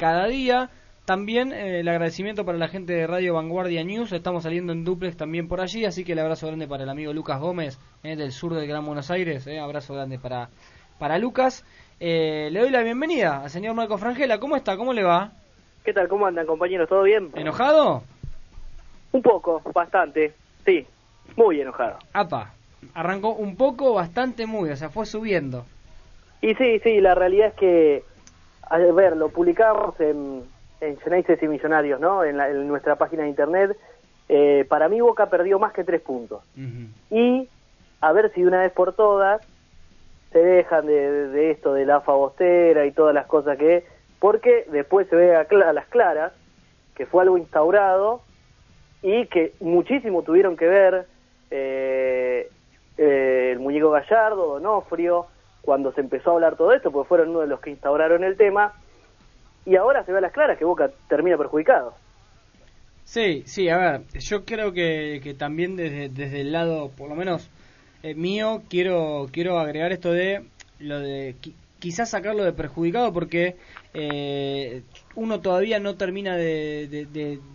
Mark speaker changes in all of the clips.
Speaker 1: cada día. También el agradecimiento para la gente de Radio Vanguardia News. Estamos saliendo en duplex también por allí. Así que el abrazo grande para el amigo Lucas Gómez del sur del Gran Buenos Aires. abrazo grande para, para Lucas. le doy la bienvenida al señor Marco Frangela. ¿Cómo está? ¿Cómo le va?
Speaker 2: ¿Qué tal? ¿Cómo andan, compañeros? ¿Todo bien?
Speaker 1: ¿Enojado?
Speaker 2: Un poco, bastante. Sí, muy enojado.
Speaker 1: Apa, arrancó un poco, bastante, muy, o sea, fue subiendo.
Speaker 2: Y sí, sí, la realidad es que, a ver, lo publicamos en, en y Millonarios, ¿no? En, nuestra página de internet. Eh, para mí Boca perdió más que tres puntos. Y a ver si de una vez por todas se dejan de, de esto de la fabostera y todas las cosas que porque después se ve a, las claras que fue algo instaurado y que muchísimo tuvieron que ver eh, eh, el muñeco Gallardo, Donofrio, cuando se empezó a hablar todo esto, porque fueron uno de los que instauraron el tema, y ahora se ve a las claras que Boca termina perjudicado.
Speaker 1: Sí, sí, a ver, yo creo que, que también desde, desde el lado, por lo menos eh, mío, quiero, quiero agregar esto de lo de quizás sacarlo de perjudicado porque eh, uno todavía no termina de,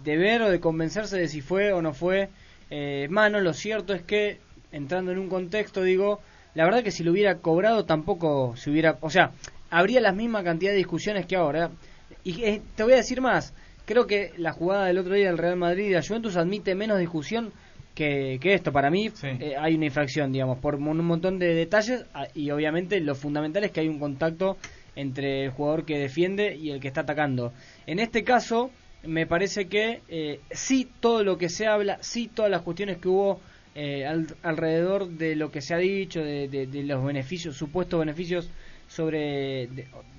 Speaker 1: de, ver o de convencerse de si fue o no fue eh, mano. Lo cierto es que, entrando en un contexto, digo, la verdad que si lo hubiera cobrado tampoco se hubiera... O sea, habría la misma cantidad de discusiones que ahora. Y eh, te voy a decir más. Creo que la jugada del otro día del Real Madrid y la Juventus admite menos discusión que, esto. Para mí eh, hay una infracción, digamos, por un montón de detalles ah, y obviamente lo fundamental es que hay un contacto entre el jugador que defiende y el que está atacando. En este caso, me parece que eh, sí todo lo que se habla, sí todas las cuestiones que hubo eh, alrededor de lo que se ha dicho, de, los beneficios, supuestos beneficios sobre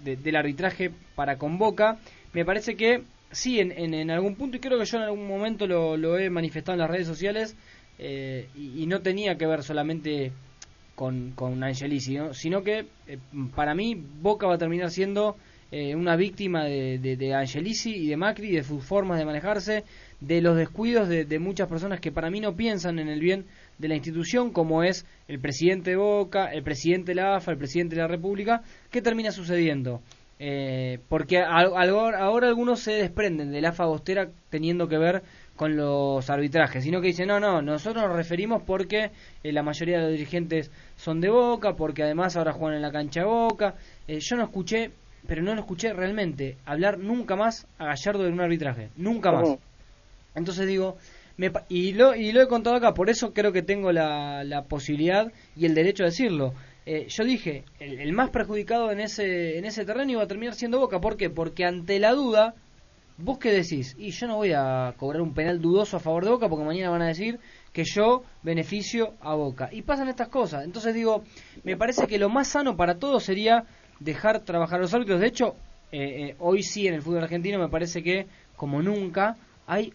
Speaker 1: del arbitraje para Convoca, me parece que sí, en, en, algún punto, y creo que yo en algún momento lo, lo he manifestado en las redes sociales, eh, y, no tenía que ver solamente con, con Angelici, sino que eh, para mí Boca va a terminar siendo eh, una víctima de, de, Angelici y de Macri, de sus formas de manejarse, de los descuidos de, de, muchas personas que para mí no piensan en el bien de la institución, como es el presidente de Boca, el presidente de la AFA, el presidente de la República, ¿qué termina sucediendo? Eh, porque ahora algunos se desprenden de la fagostera teniendo que ver con los arbitrajes, sino que dicen, no, no, nosotros nos referimos porque eh, la mayoría de los dirigentes son de Boca, porque además ahora juegan en la cancha de Boca. Eh, yo no escuché, pero no lo escuché realmente, hablar nunca más a Gallardo de un arbitraje, nunca más. Entonces digo, me, y, lo, y lo he contado acá, por eso creo que tengo la, la posibilidad y el derecho a decirlo. Eh, yo dije, el, más perjudicado en ese, en ese terreno iba a terminar siendo Boca. ¿Por qué? Porque ante la duda, vos qué decís, y yo no voy a cobrar un penal dudoso a favor de Boca porque mañana van a decir que yo beneficio a Boca. Y pasan estas cosas. Entonces digo, me parece que lo más sano para todos sería dejar trabajar a los árbitros. De hecho, eh, eh, hoy sí en el fútbol argentino me parece que, como nunca, hay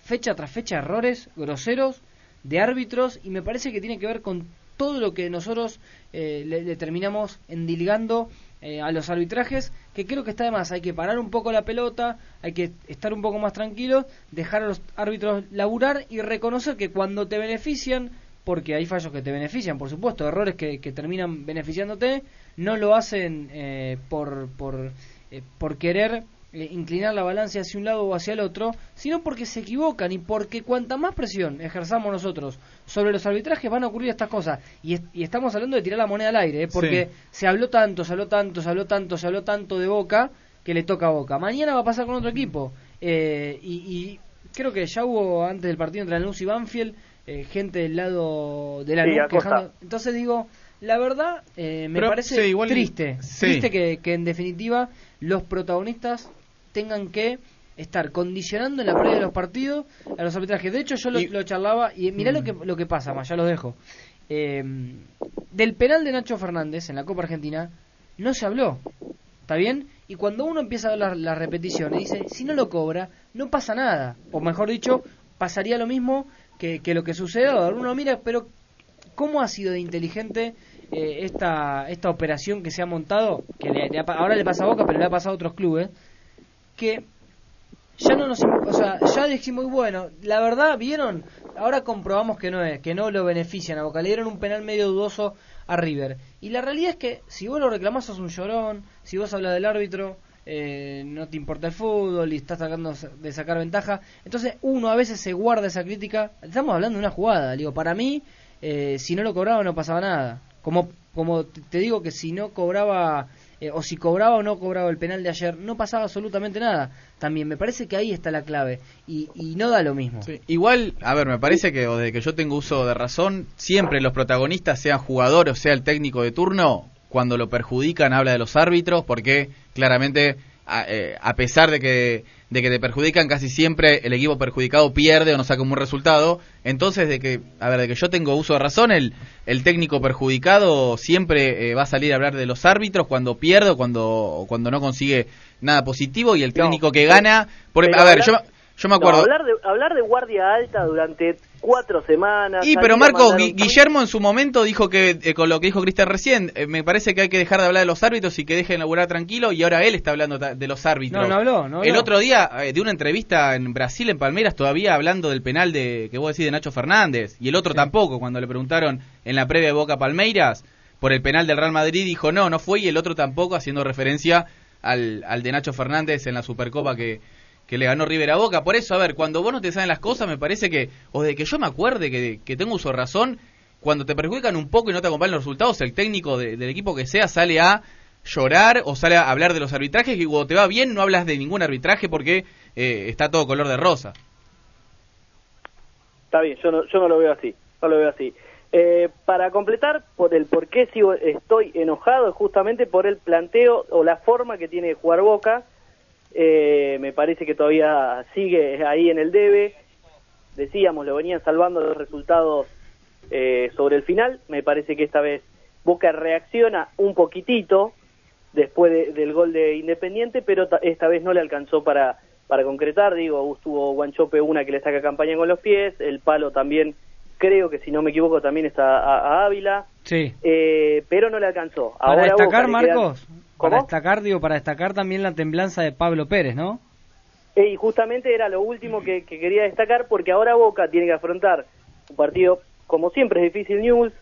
Speaker 1: fecha tras fecha errores groseros de árbitros y me parece que tiene que ver con todo lo que nosotros eh, le, terminamos endilgando eh, a los arbitrajes, que creo que está de más. Hay que parar un poco la pelota, hay que estar un poco más tranquilos, dejar a los árbitros laburar y reconocer que cuando te benefician, porque hay fallos que te benefician, por supuesto, errores que, que terminan beneficiándote, no lo hacen eh, por, por, por querer eh, inclinar la balanza hacia un lado o hacia el otro, sino porque se equivocan y porque cuanta más presión ejerzamos nosotros sobre los arbitrajes van a ocurrir estas cosas. Y, estamos hablando de tirar la moneda al aire, ¿eh? porque se habló tanto, se habló tanto, se habló tanto, se habló tanto de Boca que le toca a Boca. Mañana va a pasar con otro equipo. Eh, y, creo que ya hubo antes del partido entre Lanús y Banfield gente del lado de la quejando. Entonces digo, la verdad me parece triste, triste que, que en definitiva los protagonistas tengan que estar condicionando en la previa de los partidos a los arbitrajes. De hecho, yo lo, charlaba y mirá lo, que, lo que pasa, más ya lo dejo. Eh, del penal de Nacho Fernández en la Copa Argentina no se habló, ¿está bien? Y cuando uno empieza a ver las repeticiones, dice, si no lo cobra, no pasa nada. O mejor dicho, pasaría lo mismo que, que lo que sucedió. Uno mira, pero ¿cómo ha sido de inteligente eh, esta, esta operación que se ha montado? Que ahora le pasa a Boca, pero le ha pasado a otros clubes que ya no nos o sea ya dijimos bueno la verdad vieron ahora comprobamos que no es que no lo benefician a Boca le dieron un penal medio dudoso a River y la realidad es que si vos lo reclamás sos un llorón si vos hablas del árbitro eh, no te importa el fútbol y estás tratando de sacar ventaja. Entonces uno a veces se guarda esa crítica. Estamos hablando de una jugada, digo, para mí, eh, si no lo cobraba no pasaba nada. Como, como te digo que si no cobraba, eh, o si cobraba o no cobraba el penal de ayer, no pasaba absolutamente nada. También me parece que ahí está la clave y, y no da lo mismo.
Speaker 3: Igual, a ver, me parece que desde que yo tengo uso de razón, siempre los protagonistas, sean jugador o sea el técnico de turno, cuando lo perjudican habla de los árbitros porque claramente a, eh, a, pesar de que, de que te perjudican casi siempre el equipo perjudicado pierde o no saca un buen resultado entonces de que a ver de que yo tengo uso de razón el, el técnico perjudicado siempre eh, va a salir a hablar de los árbitros cuando pierde o cuando cuando no consigue nada positivo y el técnico
Speaker 2: no,
Speaker 3: que gana por, a ver yo yo me acuerdo
Speaker 2: no, hablar de hablar de guardia alta durante cuatro semanas.
Speaker 3: Y pero Marco, Gu Guillermo en su momento dijo que, eh, con lo que dijo Cristian recién, eh, me parece que hay que dejar de hablar de los árbitros y que dejen laburar tranquilo y ahora él está hablando de los árbitros.
Speaker 1: No, no habló, no habló.
Speaker 3: El otro día, eh, de una entrevista en Brasil, en Palmeiras, todavía hablando del penal de que vos decís de Nacho Fernández y el otro sí. tampoco, cuando le preguntaron en la previa de Boca Palmeiras por el penal del Real Madrid, dijo no, no fue y el otro tampoco, haciendo referencia al, al de Nacho Fernández en la Supercopa que que le ganó River a Boca. Por eso, a ver, cuando vos no te saben las cosas, me parece que, o de que yo me acuerde que, que tengo uso razón, cuando te perjudican un poco y no te acompañan los resultados, el técnico de, del equipo que sea sale a llorar o sale a hablar de los arbitrajes y cuando te va bien no hablas de ningún arbitraje porque eh, está todo color de rosa.
Speaker 2: Está bien, yo no, yo no lo veo así, no lo veo así. Eh, para completar, por el por qué sigo, estoy enojado es justamente por el planteo o la forma que tiene de jugar Boca, eh, me parece que todavía sigue ahí en el debe. Decíamos, lo venían salvando los resultados eh, sobre el final. Me parece que esta vez Boca reacciona un poquitito después de, del gol de Independiente, pero esta vez no le alcanzó para, para concretar. Digo, estuvo Guanchope una que le saca campaña con los pies, el palo también, creo que si no me equivoco, también está a, a Ávila.
Speaker 1: Sí.
Speaker 2: Eh, pero no le alcanzó.
Speaker 1: Para destacar, Marcos. Quedan... Para destacar, digo, para destacar también la temblanza de Pablo Pérez, ¿no?
Speaker 2: Y justamente era lo último que, que, quería destacar porque ahora Boca tiene que afrontar un partido, como siempre es difícil news,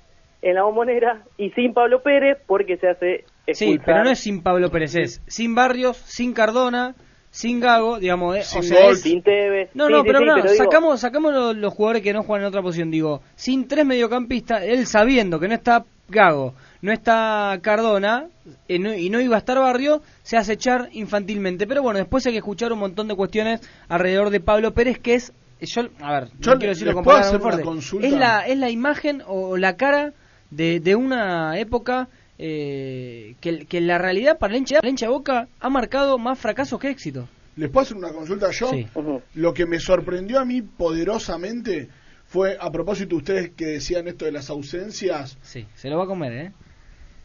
Speaker 2: en la bombonera y sin Pablo Pérez porque se hace expulsar.
Speaker 1: Sí, pero no es sin Pablo Pérez, es sin Barrios, sin Cardona, sin Gago, digamos,
Speaker 2: sin,
Speaker 1: o sea, es...
Speaker 2: sin Tevez.
Speaker 1: No,
Speaker 2: sí,
Speaker 1: no,
Speaker 2: sí,
Speaker 1: pero
Speaker 2: sí,
Speaker 1: no,
Speaker 2: pero
Speaker 1: sacamos, sacamos los, los, jugadores que no juegan en otra posición, digo, sin tres mediocampistas, él sabiendo que no está Gago, no está Cardona eh, no, y no iba a estar Barrio, se hace echar infantilmente. Pero bueno, después hay que escuchar un montón de cuestiones alrededor de Pablo Pérez, que es, yo, a ver,
Speaker 4: yo
Speaker 1: no quiero decirlo con es la, es la imagen o la cara de, de una época eh, que, que la realidad para la hincha, Boca ha marcado más fracasos que éxitos.
Speaker 4: ¿Les puedo hacer una consulta yo?
Speaker 1: Sí.
Speaker 2: Uh -huh.
Speaker 4: Lo que me sorprendió a mí poderosamente fue, a propósito, ustedes que decían esto de las ausencias.
Speaker 1: Sí, se lo va a comer, ¿eh?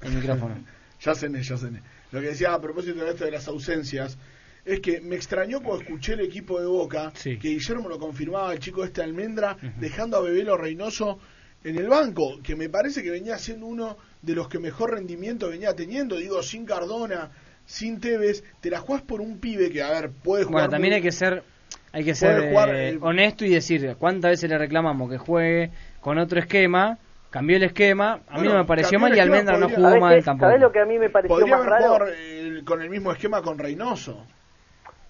Speaker 1: El micrófono.
Speaker 4: ya cené, ya cené. Lo que decía a propósito de esto de las ausencias es que me extrañó cuando escuché el equipo de Boca,
Speaker 1: sí.
Speaker 4: que Guillermo lo confirmaba, el chico este Almendra, uh -huh. dejando a Bebelo Reynoso en el banco, que me parece que venía siendo uno de los que mejor rendimiento venía teniendo, digo, sin Cardona, sin Tevez, te la jugás por un pibe que, a ver, puede jugar.
Speaker 1: Bueno, también
Speaker 4: muy...
Speaker 1: hay que ser, hay que ser
Speaker 4: jugar,
Speaker 1: eh,
Speaker 4: eh,
Speaker 1: honesto y decir cuántas veces le reclamamos que juegue con otro esquema. Cambió el esquema, a bueno, mí no me pareció mal y Almendra
Speaker 2: podría,
Speaker 1: no jugó mal tampoco.
Speaker 2: ¿Sabés lo que a mí me pareció
Speaker 4: podría
Speaker 2: más
Speaker 4: haber
Speaker 2: raro?
Speaker 4: Jugar, eh, con el mismo esquema con Reynoso.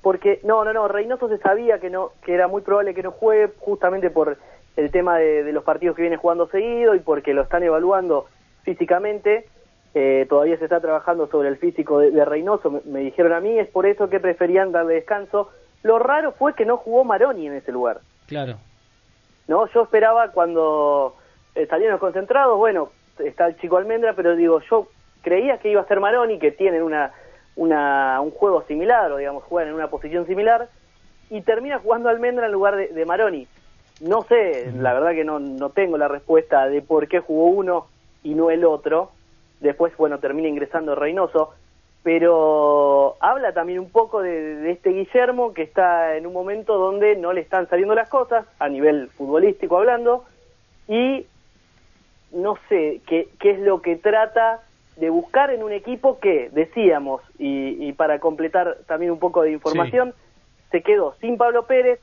Speaker 2: Porque, no, no, no, Reynoso se sabía que no que era muy probable que no juegue justamente por el tema de, de los partidos que viene jugando seguido y porque lo están evaluando físicamente. Eh, todavía se está trabajando sobre el físico de, de Reynoso, me, me, dijeron a mí, es por eso que preferían darle descanso. Lo raro fue que no jugó Maroni en ese lugar.
Speaker 1: Claro.
Speaker 2: No, yo esperaba cuando salían los concentrados, bueno, está el chico Almendra, pero digo, yo creía que iba a ser Maroni, que tienen una, una, un juego similar, o digamos, juegan en una posición similar, y termina jugando Almendra en lugar de, de Maroni. No sé, la verdad que no, no tengo la respuesta de por qué jugó uno y no el otro. Después, bueno, termina ingresando Reynoso. Pero habla también un poco de, de, este Guillermo que está en un momento donde no le están saliendo las cosas, a nivel futbolístico hablando, y no sé qué, qué es lo que trata de buscar en un equipo que, decíamos, y, y para completar también un poco de información, sí. se quedó sin Pablo Pérez,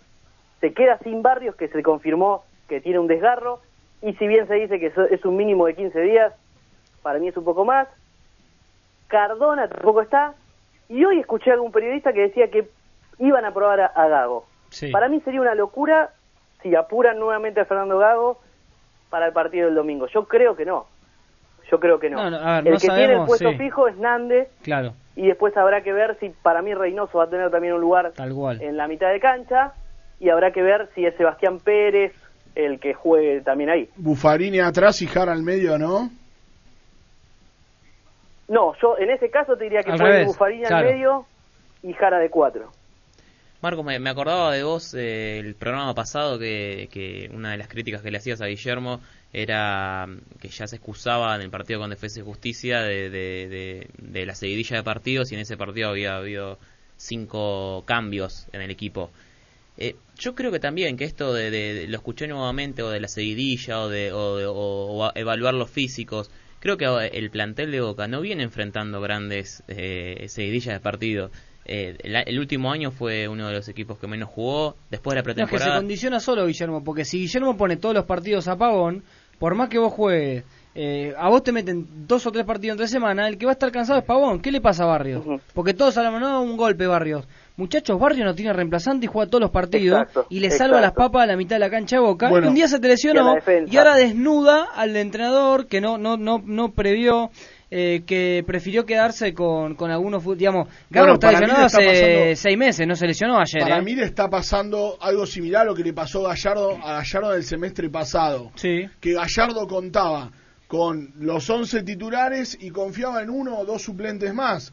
Speaker 2: se queda sin Barrios, que se confirmó que tiene un desgarro, y si bien se dice que es un mínimo de 15 días, para mí es un poco más, Cardona tampoco está, Y hoy escuché a algún periodista que decía que iban a probar a, a Gago.
Speaker 1: Sí.
Speaker 2: Para mí sería una locura si apuran nuevamente a Fernando Gago para el partido del domingo. Yo creo que no. Yo creo que no.
Speaker 1: No, no, a ver,
Speaker 2: el
Speaker 1: no
Speaker 2: que tiene el puesto
Speaker 1: sí.
Speaker 2: fijo es Nández
Speaker 1: Claro,
Speaker 2: y después habrá que ver si para mí Reynoso va a tener también un lugar
Speaker 1: tal cual.
Speaker 2: en la mitad de cancha y habrá que ver si es Sebastián Pérez el que juegue también ahí.
Speaker 4: Bufarini atrás y Jara al medio, ¿no?
Speaker 2: No, yo en ese caso te diría que
Speaker 1: Al revés,
Speaker 2: Bufarini
Speaker 1: claro.
Speaker 2: al medio y Jara de cuatro.
Speaker 5: Marco, me, acordaba de vos eh, el programa pasado que, que una de las críticas que le hacías a Guillermo era mm, que ya se excusaba en el partido con Defensa y Justicia de, de, la seguidilla de partidos y en ese partido había habido cinco cambios en el equipo. Eh, yo creo que también que esto de, de- lo escuché nuevamente o de la seguidilla o de, o, evaluar los físicos. Creo que el plantel de Boca no viene enfrentando grandes eh, seguidillas de partido. Eh, el, el último año fue uno de los equipos que menos jugó. Después de la
Speaker 1: No, es que se
Speaker 5: pretemporada.
Speaker 1: condiciona solo Guillermo, porque si Guillermo pone todos los partidos a pavón, por más que vos juegues, eh, a vos te meten dos o tres partidos entre semana, el que va a estar cansado es Pavón. ¿Qué le pasa a Barrios?
Speaker 2: Ujú.
Speaker 1: Porque todos hablamos, no, un golpe Barrios. Muchachos, Barrios no tiene reemplazante y juega todos los partidos
Speaker 2: Exacto,
Speaker 1: y le salva las papas a la mitad de la cancha de Boca.
Speaker 4: Bueno.
Speaker 1: un día se te lesionó y ahora desnuda al entrenador que no no no no previó eh, que prefirió quedarse con, con algunos digamos Gago
Speaker 4: Bueno,
Speaker 1: está lesionado hace
Speaker 4: pasando-
Speaker 1: seis meses no se lesionó ayer
Speaker 4: Para
Speaker 1: ¿eh?
Speaker 4: mí le está pasando algo similar a lo que le pasó a Gallardo, a Gallardo del semestre pasado.
Speaker 1: sí
Speaker 4: Que Gallardo contaba con los 11 titulares y confiaba en uno o dos suplentes más.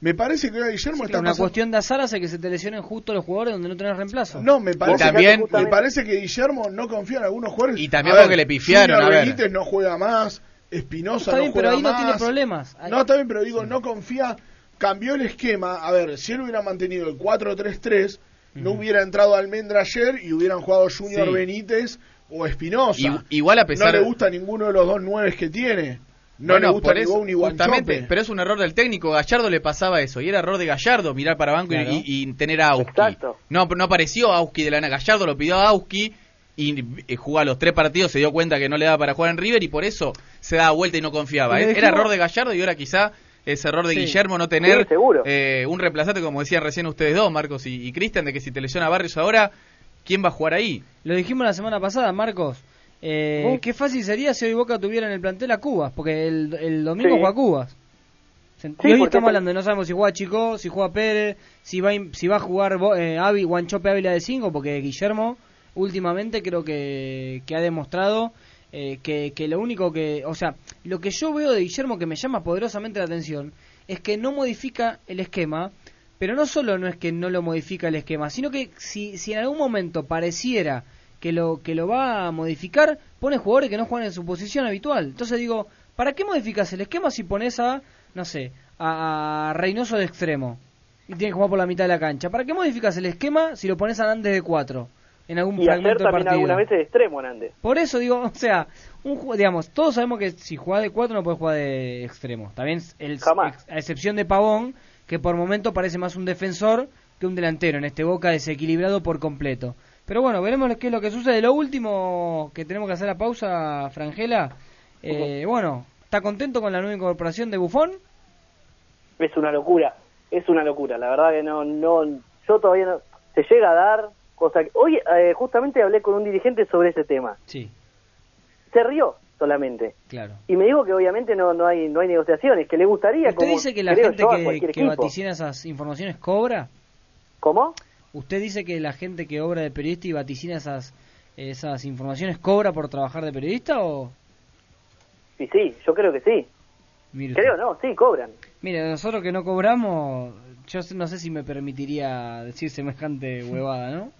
Speaker 4: Me parece que ahora Guillermo está
Speaker 1: una
Speaker 4: pasando-
Speaker 1: cuestión de azar hace que se te lesionen justo los jugadores donde no tenés reemplazo.
Speaker 4: No, me parece,
Speaker 3: también-
Speaker 4: me parece que Guillermo no confía en algunos jugadores.
Speaker 3: Y también
Speaker 4: A
Speaker 3: porque le pifiaron, a ver.
Speaker 4: No juega más, Espinosa
Speaker 1: Está
Speaker 4: no
Speaker 1: bien, pero no
Speaker 4: más.
Speaker 1: tiene problemas.
Speaker 4: No, está bien, pero digo, no confía. Cambió el esquema. A ver, si él hubiera mantenido el 4-3-3, no hubiera entrado Almendra ayer y hubieran jugado Junior
Speaker 3: Sí.
Speaker 4: Benítez o Espinosa.
Speaker 3: Igual a pesar-
Speaker 4: No le gusta ninguno de los dos nueves que tiene. No
Speaker 3: Bueno,
Speaker 4: le gusta
Speaker 3: por
Speaker 4: ni
Speaker 3: eso,
Speaker 4: Bou ni
Speaker 3: justamente,
Speaker 4: Guanchope.
Speaker 3: pero es un error del técnico. Gallardo le pasaba eso. Y era error de Gallardo mirar para banco y-
Speaker 1: Claro.
Speaker 3: y, y tener a Auski.
Speaker 2: Exacto.
Speaker 3: No, no apareció Auski de la nada. Gallardo lo pidió a Auski y eh, jugó a los tres partidos, se dio cuenta que no le daba para jugar en River y por eso se daba vuelta y no confiaba. Eh, Era error de Gallardo y ahora quizá es error de
Speaker 1: Sí.
Speaker 3: Guillermo no tener
Speaker 2: Sí, seguro.
Speaker 3: eh, un reemplazante, como decían recién ustedes dos, Marcos y, y Cristian, de que si te lesiona Barrios ahora, ¿quién va a jugar ahí?
Speaker 1: Lo dijimos la semana pasada, Marcos. Eh. Qué fácil sería si hoy Boca tuviera en el plantel a Cubas, porque el, el domingo
Speaker 2: Sí.
Speaker 1: juega Cubas. Y hoy estamos
Speaker 2: es-
Speaker 1: hablando, de no sabemos si juega Chico, si juega Pérez, si va, si va a jugar eh, Avi, Guanchope Ávila de 5, porque Guillermo últimamente creo que, que ha demostrado eh, que, lo único que, o sea, lo que yo veo de Guillermo que me llama poderosamente la atención es que no modifica el esquema, pero no solo no es que no lo modifica el esquema, sino que si, si en algún momento pareciera que lo que lo va a modificar, pone jugadores que no juegan en su posición habitual. Entonces digo, ¿para qué modificas el esquema si pones a, no sé, a, a Reynoso de extremo y tiene que jugar por la mitad de la cancha? ¿Para qué modificas el esquema si lo pones a Nández de 4 en algún
Speaker 2: Y también
Speaker 1: partido?
Speaker 2: algunas veces de extremo, Nández.
Speaker 1: Por eso digo, o sea, un, digamos, todos sabemos que si juega de 4 no puede jugar de extremo. También el,
Speaker 2: Jamás.
Speaker 1: a excepción de Pavón, que por momento parece más un defensor que un delantero, en este Boca desequilibrado por completo. Pero bueno, veremos qué es lo que sucede. Lo último que tenemos que hacer la pausa, Frangela. eh, bueno, ¿está contento con la nueva incorporación de Bufón?
Speaker 2: Es una locura, es una locura. La verdad que no, no, yo todavía no, se llega a dar, cosa que, hoy eh, justamente hablé con un dirigente sobre ese tema.
Speaker 1: Sí,
Speaker 2: Se rió solamente.
Speaker 1: claro.
Speaker 2: Y me dijo que obviamente no, no hay, no hay negociaciones, que le gustaría
Speaker 1: ¿Usted
Speaker 2: como
Speaker 1: dice que la gente que, que vaticina esas informaciones cobra?
Speaker 2: ¿Cómo?
Speaker 1: ¿Usted dice que la gente que obra de periodista y vaticina esas, esas informaciones cobra por trabajar de periodista o...?
Speaker 2: Sí, sí, yo creo que sí.
Speaker 1: Mire.
Speaker 2: Creo no, sí, cobran.
Speaker 1: Mire, nosotros que no cobramos, yo no sé si me permitiría decir semejante huevada, ¿no?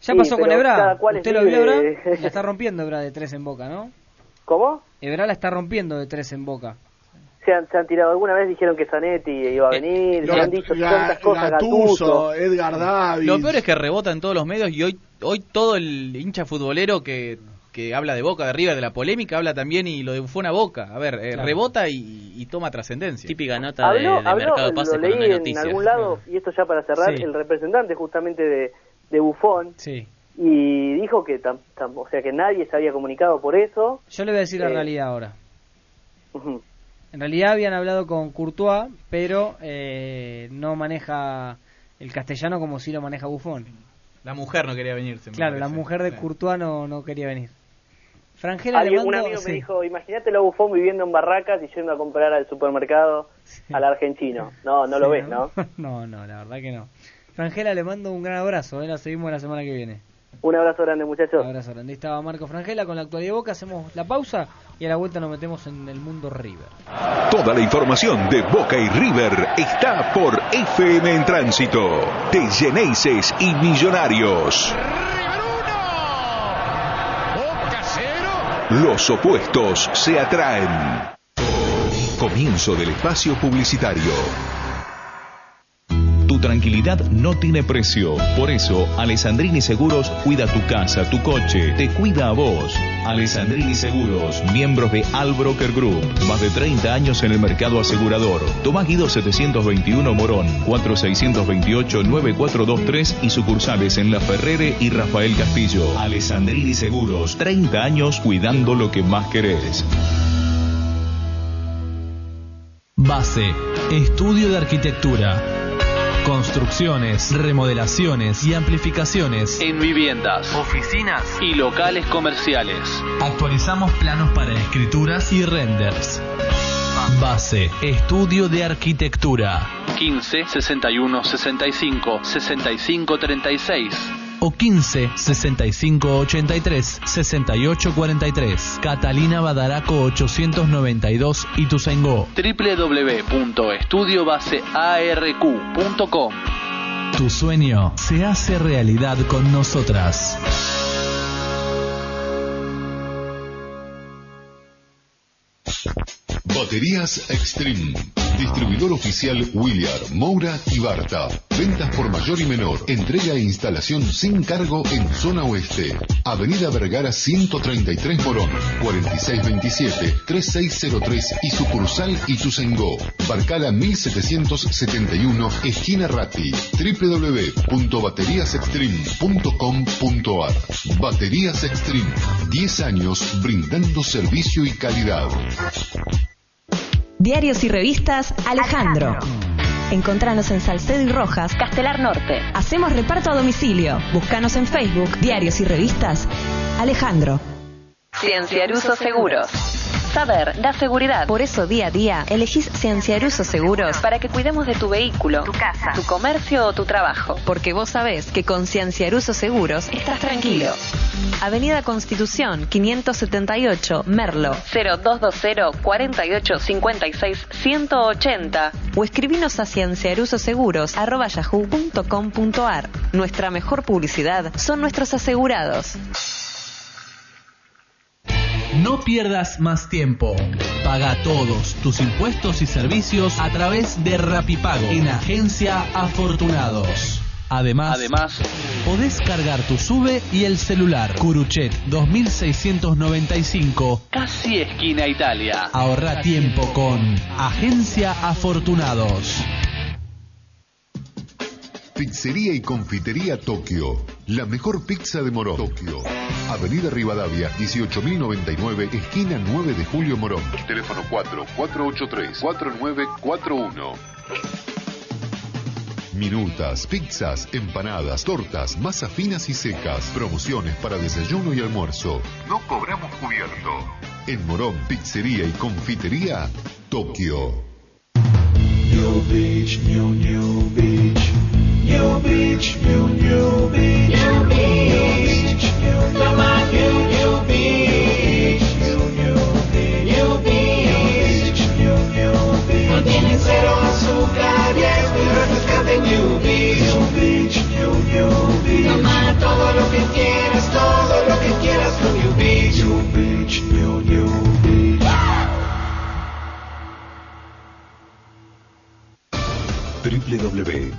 Speaker 1: Ya
Speaker 2: Sí,
Speaker 1: pasó con Ebra. ¿Usted lo vio, Ebra? La está rompiendo Ebra de tres en boca, ¿no?
Speaker 2: ¿Cómo?
Speaker 1: Ebra la está rompiendo de tres en boca.
Speaker 2: Se han, se han tirado alguna vez, dijeron que Zanetti iba a
Speaker 1: Eh,
Speaker 2: venir,
Speaker 4: Lo-
Speaker 2: se han dicho
Speaker 4: Ga-
Speaker 2: tantas cosas,
Speaker 4: Gattuso. Edgar Davis.
Speaker 3: Lo peor es que rebota en todos los medios y hoy, hoy todo el hincha futbolero que, que habla de Boca, de River, de la polémica, habla también y lo de Bufón a Boca. A ver, eh,
Speaker 1: Claro.
Speaker 3: rebota y, y toma trascendencia.
Speaker 5: Típica nota de,
Speaker 2: Habló,
Speaker 5: de
Speaker 2: habló,
Speaker 5: mercado de pases
Speaker 2: lo leí en
Speaker 5: noticias.
Speaker 2: algún lado, y esto ya para cerrar,
Speaker 1: Sí.
Speaker 2: el representante justamente de, de Bufón,
Speaker 1: Sí.
Speaker 2: y dijo que tam- tam- o sea que nadie se había comunicado por eso.
Speaker 1: Yo le voy a decir la
Speaker 2: Eh.
Speaker 1: realidad ahora. En realidad habían hablado con Courtois, pero eh, no maneja el castellano como si lo maneja Buffon.
Speaker 3: La mujer no quería venirse. me
Speaker 1: Claro, la mujer de
Speaker 3: Sí.
Speaker 1: Courtois no, no quería venir. Frangela le
Speaker 2: Alguien- un
Speaker 1: mando-
Speaker 2: amigo
Speaker 1: sí.
Speaker 2: me dijo, imagínate lo bufón viviendo en barracas y yendo a comprar al supermercado al argentino. No, no lo ves, ¿no?
Speaker 1: No, no, la verdad que no. Frangela le mando un gran abrazo, ¿eh? la seguimos la semana que viene.
Speaker 2: Un abrazo grande,
Speaker 1: Un
Speaker 2: muchachos.
Speaker 1: abrazo grande. Ahí estaba Marco Frangela con la actualidad de Boca, hacemos la pausa y a la vuelta nos metemos en el mundo River.
Speaker 6: Toda la información de Boca y River está por FM en Tránsito, de Geneises y Millonarios. Los opuestos se atraen. Comienzo del espacio publicitario.
Speaker 7: Tranquilidad no tiene precio. Por eso, Alessandrini Seguros cuida tu casa, tu coche, te cuida a vos. Alessandrini Seguros, miembros de Al Broker Group. Más de 30 años en el mercado asegurador. Tomás Guido 721 Morón, 4628-9423 y sucursales en La Ferrere y Rafael Castillo. Alessandrini Seguros, 30 años cuidando lo que más querés.
Speaker 8: Base, estudio de arquitectura. Construcciones, remodelaciones y amplificaciones en viviendas, oficinas y locales comerciales. Actualizamos planos para escrituras y renders. Base, estudio de arquitectura. 15 61 65 65 36 o 15 65 83 68 43. Catalina Badaraco 892 Ituzaingó. www.estudiobasearq.com. Tu sueño se hace realidad con nosotras.
Speaker 9: Baterías Extreme. Distribuidor oficial William, Moura y Barta. Ventas por mayor y menor. Entrega e instalación sin cargo en zona oeste. Avenida Vergara 133 Morón. 4627-3603 y sucursal Ituzaingó. Barcala 1771, esquina Ratti. www.bateriasextreme.com.ar Baterías Extreme. 10 años brindando servicio y calidad.
Speaker 10: Diarios y revistas Alejandro. Encontranos en Salcedo y Rojas, Castelar Norte. Hacemos reparto a domicilio. Búscanos en Facebook, Diarios y Revistas Alejandro. Cienciaruso Seguros. Saber da seguridad. Por eso día a día elegís Cienciaruso Seguros para que cuidemos de tu vehículo, tu casa, tu comercio o tu trabajo. Porque vos sabés que con Cienciaruso Seguros estás tranquilo. Avenida Constitución 578 Merlo 0220 48 56 180 o escribinos a cienciarusoseguros@yahoo.com.ar. Nuestra mejor publicidad son nuestros asegurados.
Speaker 8: No pierdas más tiempo. Paga todos tus impuestos y servicios a través de Rapipago en Agencia Afortunados. Además, Además, podés cargar tu sube y el celular. Curuchet 2695, casi esquina Italia. Ahorra tiempo con Agencia Afortunados.
Speaker 9: Pizzería y Confitería Tokio. La mejor pizza de Morón. Tokio. Avenida Rivadavia, 18.099, esquina 9 de Julio Morón. Teléfono 4-483-4941. Minutas, pizzas, empanadas, tortas, masas finas y secas. Promociones para desayuno y almuerzo. No cobramos cubierto. En Morón, Pizzería y Confitería Tokio.
Speaker 11: New Beach, New New Beach. New Beach, New New Beach. New Beach, New New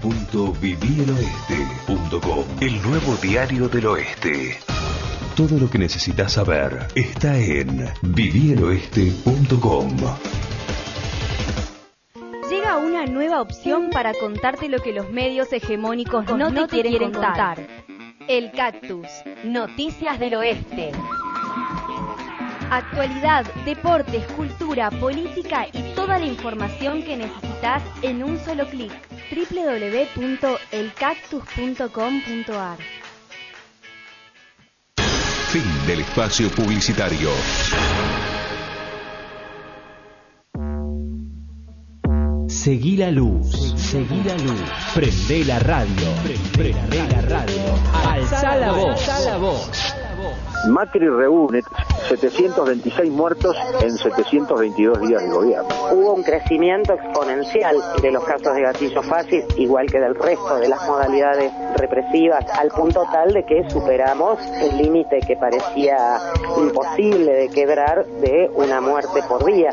Speaker 6: www.vivieloeste.com El nuevo diario del oeste. Todo lo que necesitas saber está en vivieloeste.com.
Speaker 12: Llega una nueva opción para contarte lo que los medios hegemónicos no, te, quieren, contar. El Cactus. Noticias del Oeste. Actualidad, deportes, cultura, política y Toda la información que necesitas en un solo clic. www.elcactus.com.ar
Speaker 6: Fin del espacio publicitario.
Speaker 8: Seguí la luz, seguí la luz, prende la radio, prende la radio, alza la voz, alza la voz.
Speaker 13: Macri reúne 726 muertos en 722 días de gobierno.
Speaker 14: Hubo un crecimiento exponencial de los casos de gatillo fácil, igual que del resto de las modalidades represivas, al punto tal de que superamos el límite que parecía imposible de quebrar de una muerte por día.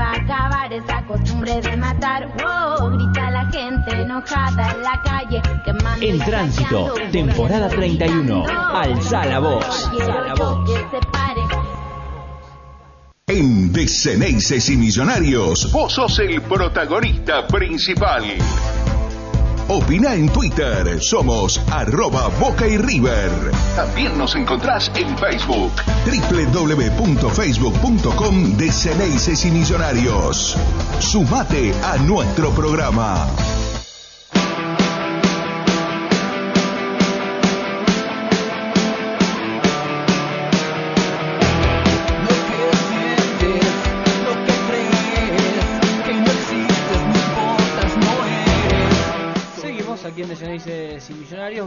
Speaker 15: Va a acabar esa costumbre de matar, wow, grita la gente enojada en la calle, quemando
Speaker 8: En tránsito,
Speaker 15: saqueando.
Speaker 8: temporada 31, alza la voz, alza la voz.
Speaker 15: Que se pare.
Speaker 6: En Deceneices y Millonarios, vos sos el protagonista principal. Opina en Twitter, somos arroba Boca y River. También nos encontrás en Facebook. www.facebook.com Deceneices y Millonarios. Sumate a nuestro programa.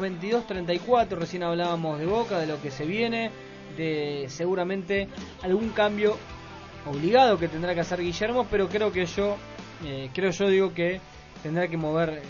Speaker 1: 22-34, recién hablábamos de Boca, de lo que se viene, de seguramente algún cambio obligado que tendrá que hacer Guillermo, pero creo que yo, eh, creo yo digo que tendrá que mover eh,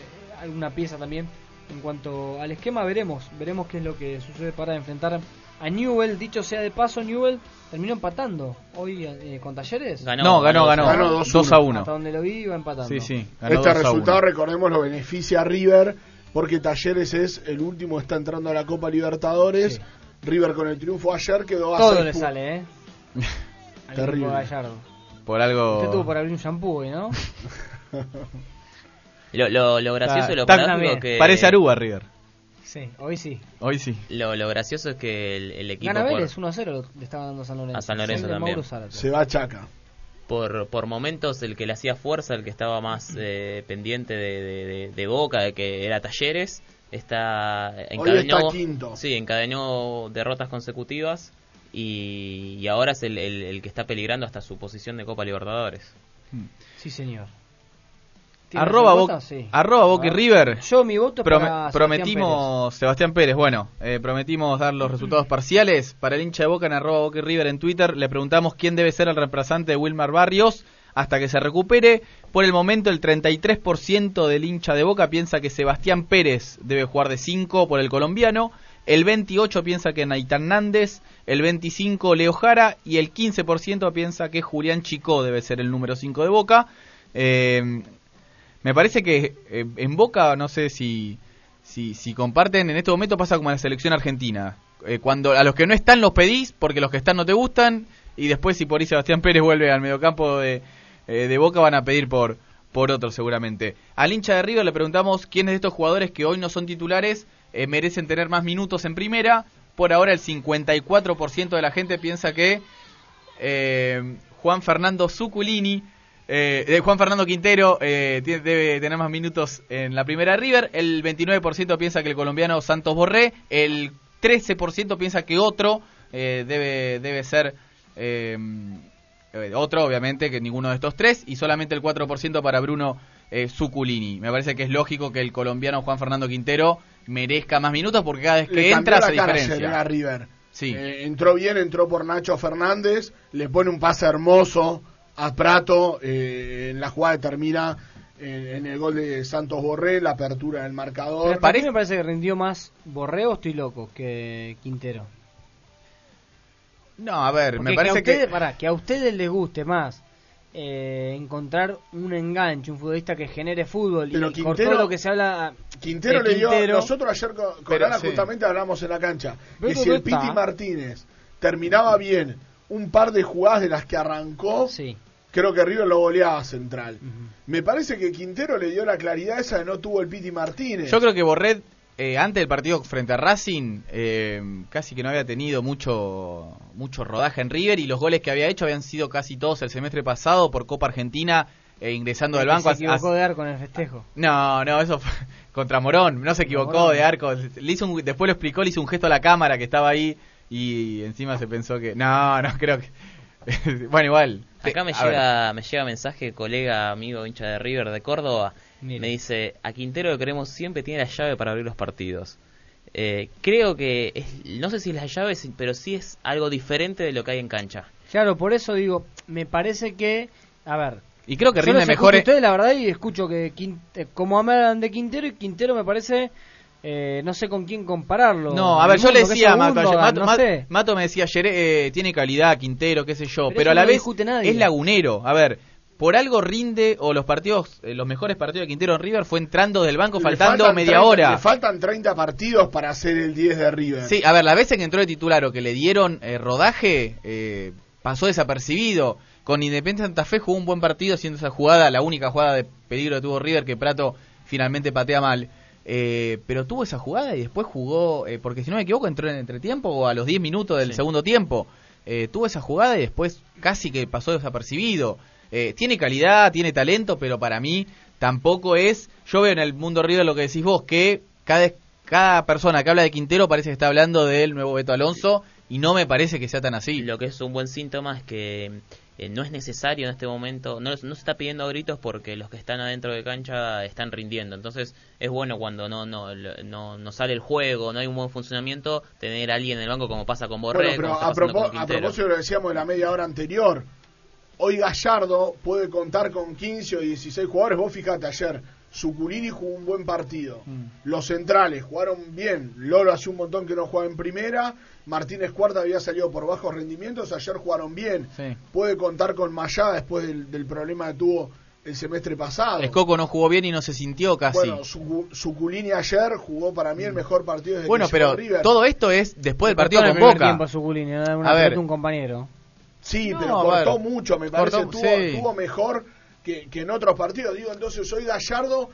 Speaker 1: alguna pieza también en cuanto al esquema, veremos, veremos qué es lo que sucede para enfrentar a Newell, dicho sea de paso, Newell terminó empatando hoy eh, con Talleres.
Speaker 3: Ganó, No, ganó, ganó. ganó.
Speaker 4: Ganó 2-1.
Speaker 3: 2 a 1.
Speaker 1: Hasta donde lo vi iba empatando.
Speaker 3: Sí, sí. ganó
Speaker 4: Este
Speaker 3: 2 a
Speaker 4: resultado,
Speaker 3: 1.
Speaker 4: recordemos, lo beneficia a River porque Talleres es el último, está entrando a la Copa Libertadores. River con el triunfo ayer quedó a
Speaker 1: Todo le sale, ¿eh? Al
Speaker 4: Terrible.
Speaker 1: equipo Gallardo.
Speaker 3: Por algo.
Speaker 1: Usted tuvo por abrir un shampoo hoy, ¿no?
Speaker 5: Lo, lo, lo gracioso y lo paradójico que...
Speaker 3: Parece Aruba River.
Speaker 1: Sí, hoy sí.
Speaker 3: Hoy sí.
Speaker 5: Lo, lo gracioso es que el, el equipo...
Speaker 1: Gana
Speaker 5: por-
Speaker 1: Vélez 1-0 le estaba dando a San Lorenzo.
Speaker 5: A San Lorenzo también.
Speaker 4: Se va Chaca.
Speaker 5: Por, por momentos el que le hacía fuerza, el que estaba más eh, pendiente de, de- de- de Boca, de que era Talleres, está encadenó,
Speaker 4: está quinto.
Speaker 5: Sí, encadenó derrotas consecutivas y, y ahora es el, el- el que está peligrando hasta su posición de Copa Libertadores.
Speaker 1: Sí, señor. ¿Tiene
Speaker 3: Arroba, Bo-?
Speaker 1: Sí.
Speaker 3: arroba Boca y. River.
Speaker 1: Yo mi voto para Sebastián
Speaker 3: prometimos, Sebastián Pérez, bueno, eh, prometimos dar los resultados parciales. Para el hincha de Boca en arroba Boca y River en Twitter, le preguntamos quién debe ser el reemplazante de Wilmar Barrios hasta que se recupere. Por el momento, el 33% del hincha de Boca piensa que Sebastián Pérez debe jugar de 5 por el colombiano. El 28 piensa que Naitán Nández, el 25 Leo Jara y el 15% piensa que Julián Chicó debe ser el número 5 de Boca. Eh, me parece que eh, en Boca, no sé si, si, comparten, en este momento pasa como en la selección argentina. Eh, cuando a los que no están los pedís porque los que están no te gustan y después si por ahí Sebastián Pérez vuelve al mediocampo de, eh, de Boca van a pedir por, por otro seguramente. Al hincha de River le preguntamos quiénes de estos jugadores que hoy no son titulares eh, merecen tener más minutos en primera. Por ahora el 54% de la gente piensa que eh, Juan Fernando Zuculini, eh, Juan Fernando Quintero eh, tiene- debe tener más minutos en la primera River, el 29% piensa que el colombiano Santos Borré, el 13% piensa que otro eh, debe, debe ser eh, eh, otro, obviamente, que ninguno de estos tres, y solamente el 4% para Bruno eh, Zuculini. Me parece que es lógico que el colombiano Juan Fernando Quintero merezca más minutos porque cada vez que entra
Speaker 4: la cara
Speaker 3: diferencia.
Speaker 4: ayer a River.
Speaker 3: Sí.
Speaker 4: Entró bien, entró por Nacho Fernández, le pone un pase hermoso a Prato eh, en la jugada que termina en, en el gol de Santos Borré, la apertura del marcador.
Speaker 1: Para mí me parece que rindió más Borreo, estoy loco, que Quintero.
Speaker 3: No, a ver,
Speaker 1: Porque
Speaker 3: me parece
Speaker 1: que a ustedes,
Speaker 3: que...
Speaker 1: pará, que a ustedes les guste más eh, encontrar un enganche, un futbolista que genere fútbol
Speaker 4: Pero
Speaker 1: y por
Speaker 4: Quintero-
Speaker 1: todo lo que se habla
Speaker 4: Quintero le dio,
Speaker 1: Quintero,
Speaker 4: nosotros ayer con, con
Speaker 3: Pero
Speaker 4: Ana
Speaker 3: sí.
Speaker 4: justamente hablamos en la cancha,
Speaker 1: Pero
Speaker 4: que si el
Speaker 1: está.
Speaker 4: Piti Martínez terminaba bien un par de jugadas de las que arrancó, creo que River lo goleaba central. Me parece que Quintero le dio la claridad esa de no tuvo el Piti Martínez.
Speaker 3: Yo creo que Borré eh, antes del partido frente a Racing, eh, casi que no había tenido mucho, mucho rodaje en River y los goles que había hecho habían sido casi todos el semestre pasado por Copa Argentina, eh, ingresando del banco.
Speaker 1: Se equivocó de arco en el festejo.
Speaker 3: No, no, eso fue contra Morón, no se equivocó de arco. Le hizo un- después lo explicó, le hizo un gesto a la cámara que estaba ahí y encima se pensó que... No, no, creo que... bueno, igual.
Speaker 5: Acá me
Speaker 3: ver.
Speaker 5: llega, me llega mensaje, colega, amigo, hincha de River de Córdoba. Me dice, a Quintero lo queremos siempre tiene la llave para abrir los partidos. Eh, creo que, es- no sé si es la llave, pero sí es algo diferente de lo que hay en cancha.
Speaker 1: Claro, por eso digo, me parece que, a ver.
Speaker 3: Y creo que rinde mejor.
Speaker 1: escucho a ustedes, la verdad, y escucho que Quin- eh, como hablan de Quintero, y Quintero me parece, eh, no sé con quién compararlo.
Speaker 3: No, a ver, yo le
Speaker 1: mundo,
Speaker 3: decía a Mato, ayer, Mato,
Speaker 1: no
Speaker 3: Ma-
Speaker 1: sé.
Speaker 3: Mato me decía ayer, eh, tiene calidad, Quintero, qué sé yo,
Speaker 1: Pero
Speaker 3: a la
Speaker 1: no
Speaker 3: vez es lagunero. A ver, por algo rinde, o los partidos, eh, los mejores partidos de Quintero en River fue entrando del banco
Speaker 4: Le
Speaker 3: faltando
Speaker 4: faltan
Speaker 3: media
Speaker 4: 30
Speaker 3: hora.
Speaker 4: Le faltan 30 partidos para hacer el 10 de River.
Speaker 3: Sí, a ver, la vez en que entró de titular o que le dieron eh, rodaje, eh, pasó desapercibido. Con Independiente Santa Fe jugó un buen partido haciendo esa jugada, la única jugada de peligro que tuvo River, que Prato finalmente patea mal. Eh, pero tuvo esa jugada y después jugó, eh, porque si no me equivoco, entró en el entretiempo o a los 10 minutos del segundo tiempo. Eh, tuvo esa jugada y después casi que pasó desapercibido. Eh, tiene calidad, tiene talento, pero para mí tampoco es. Yo veo en el mundo River lo que decís vos, que cada, cada persona que habla de Quintero parece que está hablando del nuevo Beto Alonso y no me parece que sea tan así.
Speaker 5: Lo que es un buen síntoma es que eh, no es necesario en este momento, no, no se está pidiendo gritos porque los que están adentro de cancha están rindiendo. Entonces es bueno cuando no no no, no sale el juego, no hay un buen funcionamiento, tener a alguien en el banco como pasa con Borré,
Speaker 4: Bueno, pero a, propo-
Speaker 5: con
Speaker 4: a propósito de lo que decíamos de la media hora anterior, hoy Gallardo puede contar con 15 o 16 jugadores. Vos fijate ayer, Suculini jugó un buen partido.
Speaker 3: Mm.
Speaker 4: Los centrales jugaron bien. Loro hace un montón que no juega en primera. Martínez Cuarta había salido por bajos rendimientos. Ayer jugaron bien.
Speaker 3: Sí.
Speaker 4: Puede contar con Mayá después del, del problema que tuvo el semestre pasado.
Speaker 3: Escoco no jugó bien y no se sintió casi.
Speaker 4: Bueno, Su- Suculini ayer jugó para mí el mejor partido desde
Speaker 3: Bueno,
Speaker 4: que
Speaker 3: pero
Speaker 4: River.
Speaker 3: todo esto es después del partido con Boca.
Speaker 1: tiempo a Zuculini. Una
Speaker 3: A ver.
Speaker 1: un compañero.
Speaker 4: Sí,
Speaker 3: No,
Speaker 4: pero cortó mucho, me parece. Tuvo,
Speaker 3: sí.
Speaker 4: tuvo mejor que, en otros partidos. Digo, entonces hoy Gallardo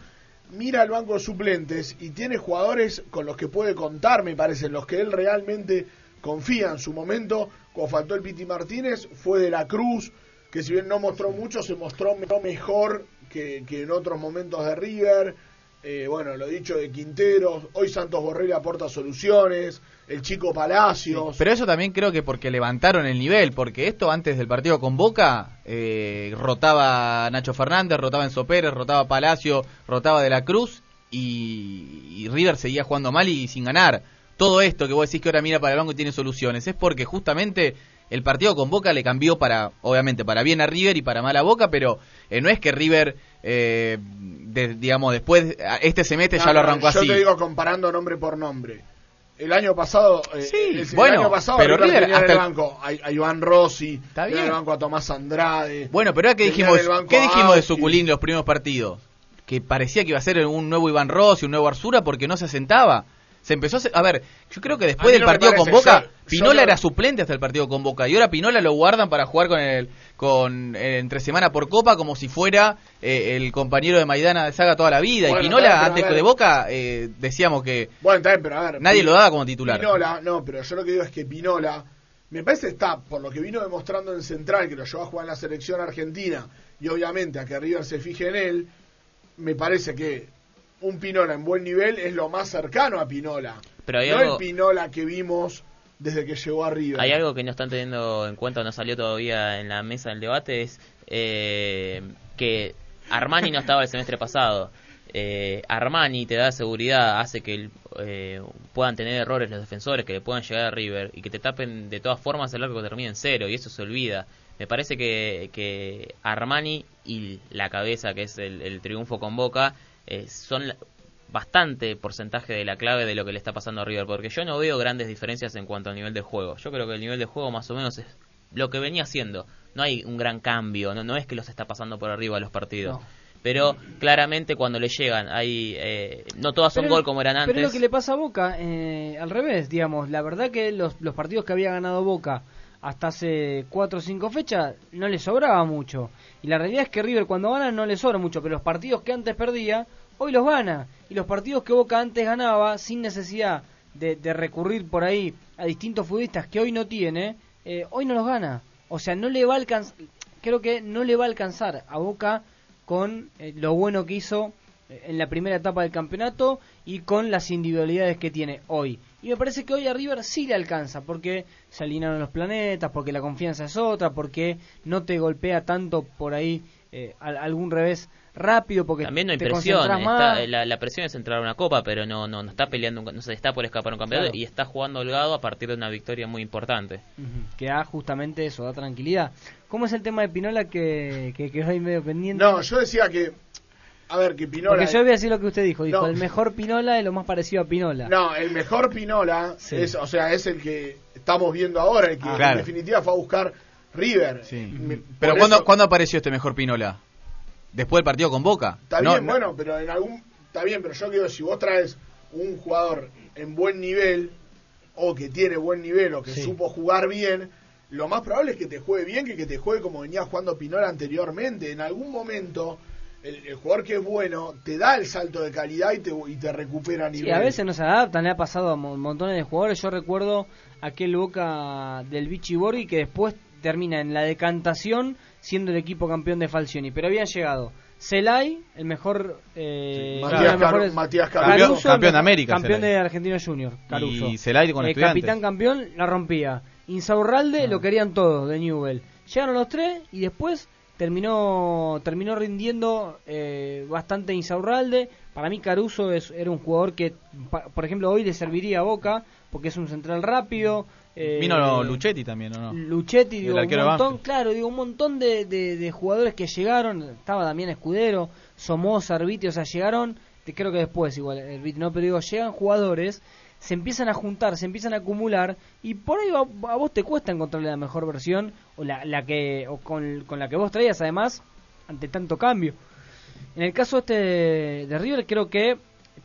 Speaker 4: mira el banco de suplentes y tiene jugadores con los que puede contar, me parece, los que él realmente confía. En su momento, cuando faltó el Piti Martínez, fue de la Cruz, que si bien no mostró mucho, se mostró me- mejor que, que en otros momentos de River. Eh, bueno, lo dicho de Quinteros, hoy Santos Borrell aporta soluciones, el chico Palacios.
Speaker 3: Pero eso también creo que porque levantaron el nivel, porque esto antes del partido con Boca eh, rotaba Nacho Fernández, rotaba Enzo Pérez, rotaba Palacio, rotaba De la Cruz y, y River seguía jugando mal y sin ganar. Todo esto que vos decís que ahora mira para el banco y tiene soluciones es porque justamente el partido con Boca le cambió para, obviamente, para bien a River y para mal a Boca, pero eh, no es que River, eh, de- digamos, después, este semestre ya
Speaker 4: No,
Speaker 3: lo
Speaker 4: no,
Speaker 3: arrancó
Speaker 4: yo
Speaker 3: así.
Speaker 4: te digo comparando nombre por nombre. El año pasado, eh,
Speaker 3: Sí,
Speaker 4: el, el
Speaker 3: bueno,
Speaker 4: año pasado
Speaker 3: pero
Speaker 4: River
Speaker 3: River
Speaker 4: tenía
Speaker 3: hasta
Speaker 4: el
Speaker 3: el-
Speaker 4: banco a, a Iván Rossi,
Speaker 3: Está
Speaker 4: en el banco a Tomás Andrade.
Speaker 3: Bueno, pero ahora que
Speaker 4: tenía
Speaker 3: dijimos, ¿qué dijimos de. Suculín los primeros partidos? Que parecía que iba a ser un nuevo Iván Rossi, un nuevo Arzura, porque no se asentaba. Se empezó a... hacer- A ver, yo creo que después del
Speaker 4: no
Speaker 3: partido con Boca,
Speaker 4: yo-
Speaker 3: Pinola
Speaker 4: no-
Speaker 3: era suplente hasta el partido con Boca, y ahora Pinola lo guardan para jugar con el con eh, entre semana por Copa como si fuera eh, el compañero de Maidana de Saga toda la vida.
Speaker 4: Bueno,
Speaker 3: y Pinola, antes
Speaker 4: ver.
Speaker 3: de Boca, eh, decíamos que
Speaker 4: Bueno, bien, pero a ver.
Speaker 3: nadie lo daba como titular.
Speaker 4: Pinola, no, pero yo lo que digo es que Pinola, me parece está, por lo que vino demostrando en Central, que lo llevó a jugar en la selección argentina, y obviamente a que River se fije en él, me parece que un Pinola en buen nivel es lo más cercano a Pinola.
Speaker 5: Pero hay
Speaker 4: no
Speaker 5: algo-
Speaker 4: el Pinola que vimos desde que llegó a River.
Speaker 5: Hay algo que no están teniendo en cuenta, no salió todavía en la mesa del debate, es eh, que Armani no estaba el semestre pasado. Eh, Armani te da seguridad, hace que eh, puedan tener errores los defensores, que le puedan llegar a River y que te tapen de todas formas el arco que termine en cero y eso se olvida. Me parece que, que Armani y la cabeza, que es el, el triunfo con Boca, eh, son bastante porcentaje de la clave de lo que le está pasando a River, porque yo no veo grandes diferencias en cuanto al nivel de juego. Yo creo que el nivel de juego más o menos es lo que venía haciendo. No hay un gran cambio, no, no es que los está pasando por arriba los partidos.
Speaker 1: No.
Speaker 5: Pero claramente cuando le llegan, hay eh, no todas son
Speaker 1: Pero-
Speaker 5: gol como eran antes.
Speaker 1: Pero lo que le pasa a Boca, eh, al revés, digamos, la verdad que los, los partidos que había ganado Boca hasta hace 4 o 5 fechas no le sobraba mucho. Y la realidad es que River cuando gana no le sobra mucho, pero los partidos que antes perdía, hoy los gana. y los partidos que Boca antes ganaba sin necesidad de, recurrir por ahí a distintos futbolistas que hoy no tiene, eh, hoy no los gana. O sea, no le va a alcanzar, creo que no le va a alcanzar a Boca con eh, lo bueno que hizo eh, en la primera etapa del campeonato y con las individualidades que tiene hoy. Y me parece que hoy a River sí le alcanza, porque se alinearon los planetas, porque la confianza es otra, porque no te golpea tanto por ahí eh, al- algún revés rápido, porque
Speaker 5: También no hay
Speaker 1: te
Speaker 5: presión. está-
Speaker 1: más.
Speaker 5: la, la presión es entrar a una copa, pero no, no, no está peleando, un- no se está por escapar un campeonato
Speaker 1: Claro.
Speaker 5: y está jugando holgado a partir de una victoria muy importante.
Speaker 1: Que da justamente eso, da tranquilidad. ¿Cómo es el tema de Pinola que, que quedó ahí medio pendiente?
Speaker 4: No, yo decía que. A ver, que Pinola.
Speaker 1: Porque yo voy a decir lo que usted dijo. Dijo,
Speaker 4: No.
Speaker 1: el mejor Pinola es lo más parecido a Pinola.
Speaker 4: No, el mejor Pinola
Speaker 1: Sí.
Speaker 4: es, o sea, es el que estamos viendo ahora, el que
Speaker 3: Ah, claro.
Speaker 4: en definitiva fue a buscar River. Me-
Speaker 3: Pero ¿cuándo,
Speaker 4: eso-
Speaker 3: ¿cuándo apareció este mejor Pinola? Después del partido con Boca.
Speaker 4: Está
Speaker 3: No,
Speaker 4: bien,
Speaker 3: no-
Speaker 4: bueno, pero en algún. Está bien, pero yo digo, si vos traes un jugador en buen nivel, o que tiene buen nivel, o que
Speaker 1: Sí.
Speaker 4: supo jugar bien, lo más probable es que te juegue bien que que te juegue como venía jugando Pinola anteriormente. En algún momento, el, el jugador que es bueno te da el salto de calidad y te, y te recupera a nivel.
Speaker 1: Sí, a veces no se adaptan, le ha pasado a mo- montones de jugadores. Yo recuerdo aquel Boca del Vichy Borghi que después termina en la decantación siendo el equipo campeón de Falcioni. Pero había llegado Celay, el mejor. Eh,
Speaker 4: Sí, Matías Car-.
Speaker 3: Caruso, Campeón- campeón de América,
Speaker 1: Campeón
Speaker 3: Celay.
Speaker 1: de Argentino Junior, Caruso.
Speaker 3: Y Celay con
Speaker 1: Eh,
Speaker 3: Estudiantes.
Speaker 1: capitán campeón, la rompía. Insaurralde lo querían todos de Newell. Llegaron los tres y después terminó terminó rindiendo eh, bastante Insaurralde. Para mí Caruso es, era un jugador que, pa- por ejemplo, hoy le serviría a Boca porque es un central rápido. eh,
Speaker 3: Vino Luchetti también, ¿o no?
Speaker 1: Luchetti, digo, un montón, claro, digo, un montón de, de- de jugadores que llegaron, estaba también Escudero, Somoza, Arbiti, o sea, llegaron, te creo que después igual, Arbiti, no, pero digo, llegan jugadores, se empiezan a juntar, se empiezan a acumular, y por ahí a, a vos te cuesta encontrarle la mejor versión, o la, la que, o con, con la que vos traías además, ante tanto cambio. En el caso este de, de River creo que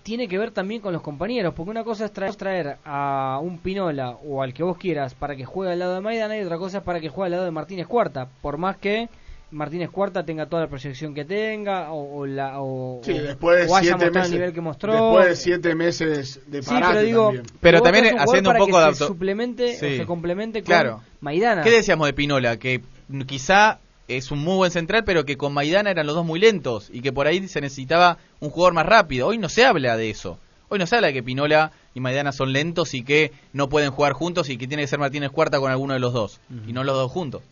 Speaker 1: tiene que ver también con los compañeros, porque una cosa es traer, traer a un Pinola o al que vos quieras para que juegue al lado de Maidana y otra cosa es para que juegue al lado de Martínez Cuarta, por más que Martínez Cuarta tenga toda la proyección que tenga o, o la, o,
Speaker 4: Sí, después de
Speaker 1: o haya
Speaker 4: siete
Speaker 1: mostrado
Speaker 4: meses,
Speaker 1: el nivel que mostró.
Speaker 4: Después de siete meses de
Speaker 1: Sí,
Speaker 4: parate
Speaker 1: pero digo,
Speaker 4: también.
Speaker 3: Pero también haciendo un poco de auto-
Speaker 1: suplemente
Speaker 3: Sí.
Speaker 1: o se complemente con
Speaker 3: Claro.
Speaker 1: Maidana.
Speaker 3: ¿Qué decíamos de Pinola? Que quizá es un muy buen central, pero que con Maidana eran los dos muy lentos y que por ahí se necesitaba un jugador más rápido. Hoy no se habla de eso. Hoy no se habla de que Pinola y Maidana son lentos y que no pueden jugar juntos y que tiene que ser Martínez Cuarta con alguno de los dos. Y no los dos juntos.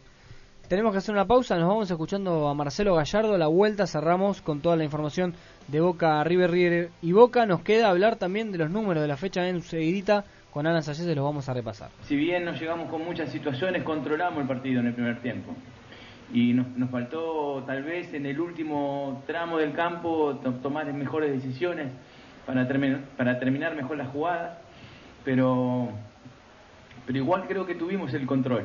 Speaker 1: Tenemos que hacer una pausa, nos vamos escuchando a Marcelo Gallardo, la vuelta cerramos con toda la información de Boca, River, River y Boca. Nos queda hablar también de los números de la fecha en seguidita, con Alan Sayese los vamos a repasar.
Speaker 16: Si bien nos llegamos con muchas situaciones, controlamos el partido en el primer tiempo. Y nos, nos faltó tal vez en el último tramo del campo to- tomar mejores decisiones para, termi- para terminar mejor las jugadas, pero, pero igual creo que tuvimos el control.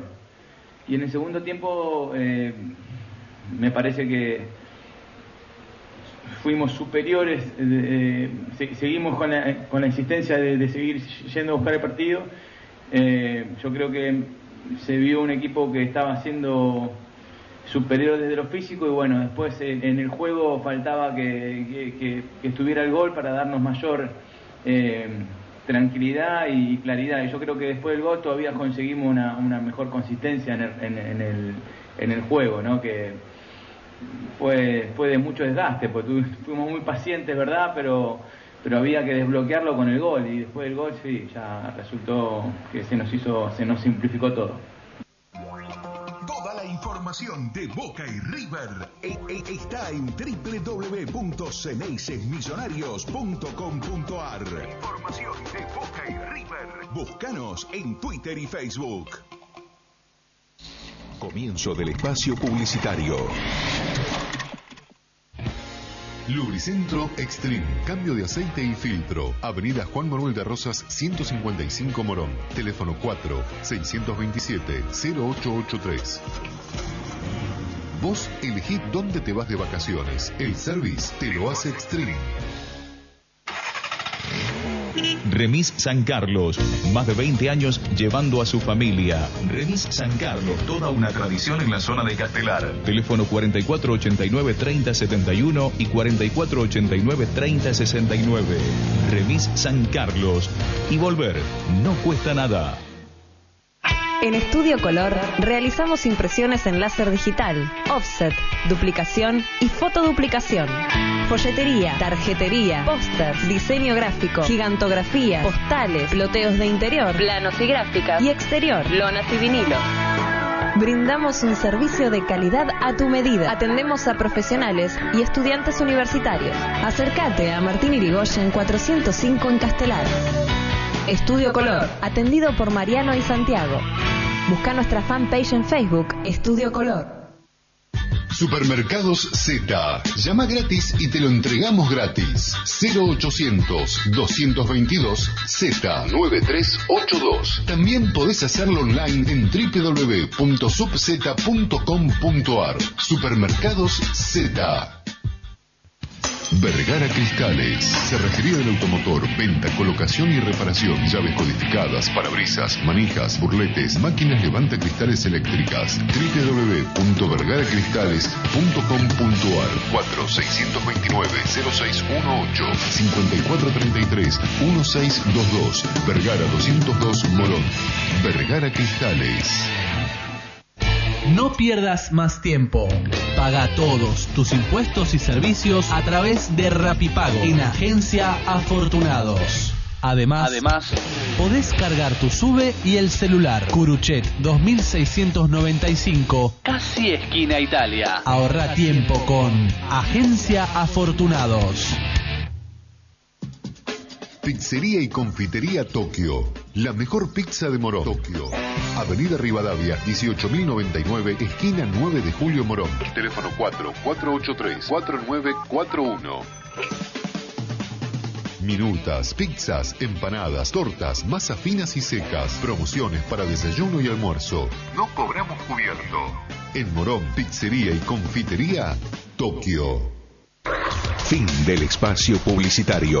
Speaker 16: Y en el segundo tiempo eh, me parece que fuimos superiores, eh, eh, se- seguimos con la, con la insistencia de, seguir yendo a buscar el partido. Eh, yo creo que se vio un equipo que estaba siendo superior desde lo físico y bueno, después en el juego faltaba que- que estuviera el gol para darnos mayor eh, tranquilidad y claridad. Y yo creo que después del gol todavía conseguimos una, una mejor consistencia en el, en- en el, en el juego, ¿no? que fue, fue de mucho desgaste, porque fuimos muy pacientes, ¿verdad? Pero, pero había que desbloquearlo con el gol y después del gol sí, ya resultó que se nos hizo, se nos simplificó todo.
Speaker 6: Información de Boca y River e- e- está en www.ceneisesmillonarios.com.ar. Información de Boca y River. Búscanos en Twitter y Facebook.
Speaker 9: Comienzo del espacio publicitario. Lubricentro Extreme. Cambio de aceite y filtro. Avenida Juan Manuel de Rosas 155 Morón. Teléfono 4 627 0883. Vos elegí dónde te vas de vacaciones. El service te lo hace Extreme.
Speaker 7: Remis San Carlos, más de 20 años llevando a su familia. Remis San Carlos, toda una tradición en la zona de Castelar. Teléfono 4489-3071 y 4489-3069. Remis San Carlos. Y volver no cuesta nada.
Speaker 10: En Estudio Color realizamos impresiones en láser digital, offset, duplicación y fotoduplicación. Folletería, tarjetería, pósters, diseño gráfico, gigantografía, postales, loteos de interior, planos y gráficas y exterior, lonas y vinilo. Brindamos un servicio de calidad a tu medida. Atendemos a profesionales y estudiantes universitarios. Acércate a Martín Irigoyen 405 en Castelar. Estudio Color, atendido por Mariano y Santiago. Busca nuestra fanpage en Facebook, Estudio Color.
Speaker 9: Supermercados Z. Llama gratis y te lo entregamos gratis. 0800 222 Z 9382. También podés hacerlo online en www.subz.com.ar. Supermercados Z. Vergara Cristales. Cerrajería del automotor, venta, colocación y reparación. Llaves codificadas, parabrisas, manijas, burletes, máquinas levanta cristales eléctricas. www.vergaracristales.com.ar 4629-0618 5433-1622 Vergara 202 Morón. Vergara Cristales.
Speaker 8: No pierdas más tiempo. Paga todos tus impuestos y servicios a través de Rapipago en Agencia Afortunados. Además,
Speaker 7: Además,
Speaker 8: podés cargar tu sube y el celular. Curuchet 2695.
Speaker 7: casi esquina Italia.
Speaker 8: Ahorra tiempo con Agencia Afortunados.
Speaker 9: Pizzería y Confitería Tokio. La mejor pizza de Morón. Tokio. Avenida Rivadavia, 18.099, esquina 9 de Julio Morón. Teléfono 4-483-4941. Minutas, pizzas, empanadas, tortas, masas finas y secas. Promociones para desayuno y almuerzo. No cobramos cubierto. En Morón, Pizzería y Confitería Tokio.
Speaker 6: Fin del espacio publicitario.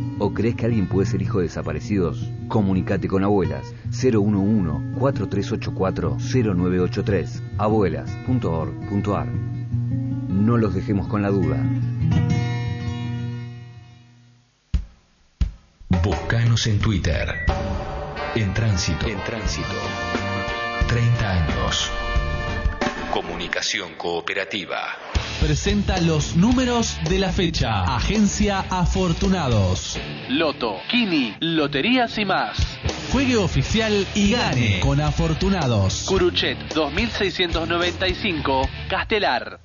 Speaker 17: o crees que alguien puede ser hijo de desaparecidos, comunicate con Abuelas 011-4384-0983 abuelas.org.ar No los dejemos con la duda.
Speaker 7: Búscanos en Twitter. En tránsito. En tránsito. 30 años. Comunicación cooperativa.
Speaker 8: Presenta los números de la fecha. Agencia Afortunados.
Speaker 7: Loto, Kini, Loterías y más.
Speaker 8: Juegue oficial y gane con Afortunados.
Speaker 7: Curuchet 2695, Castelar.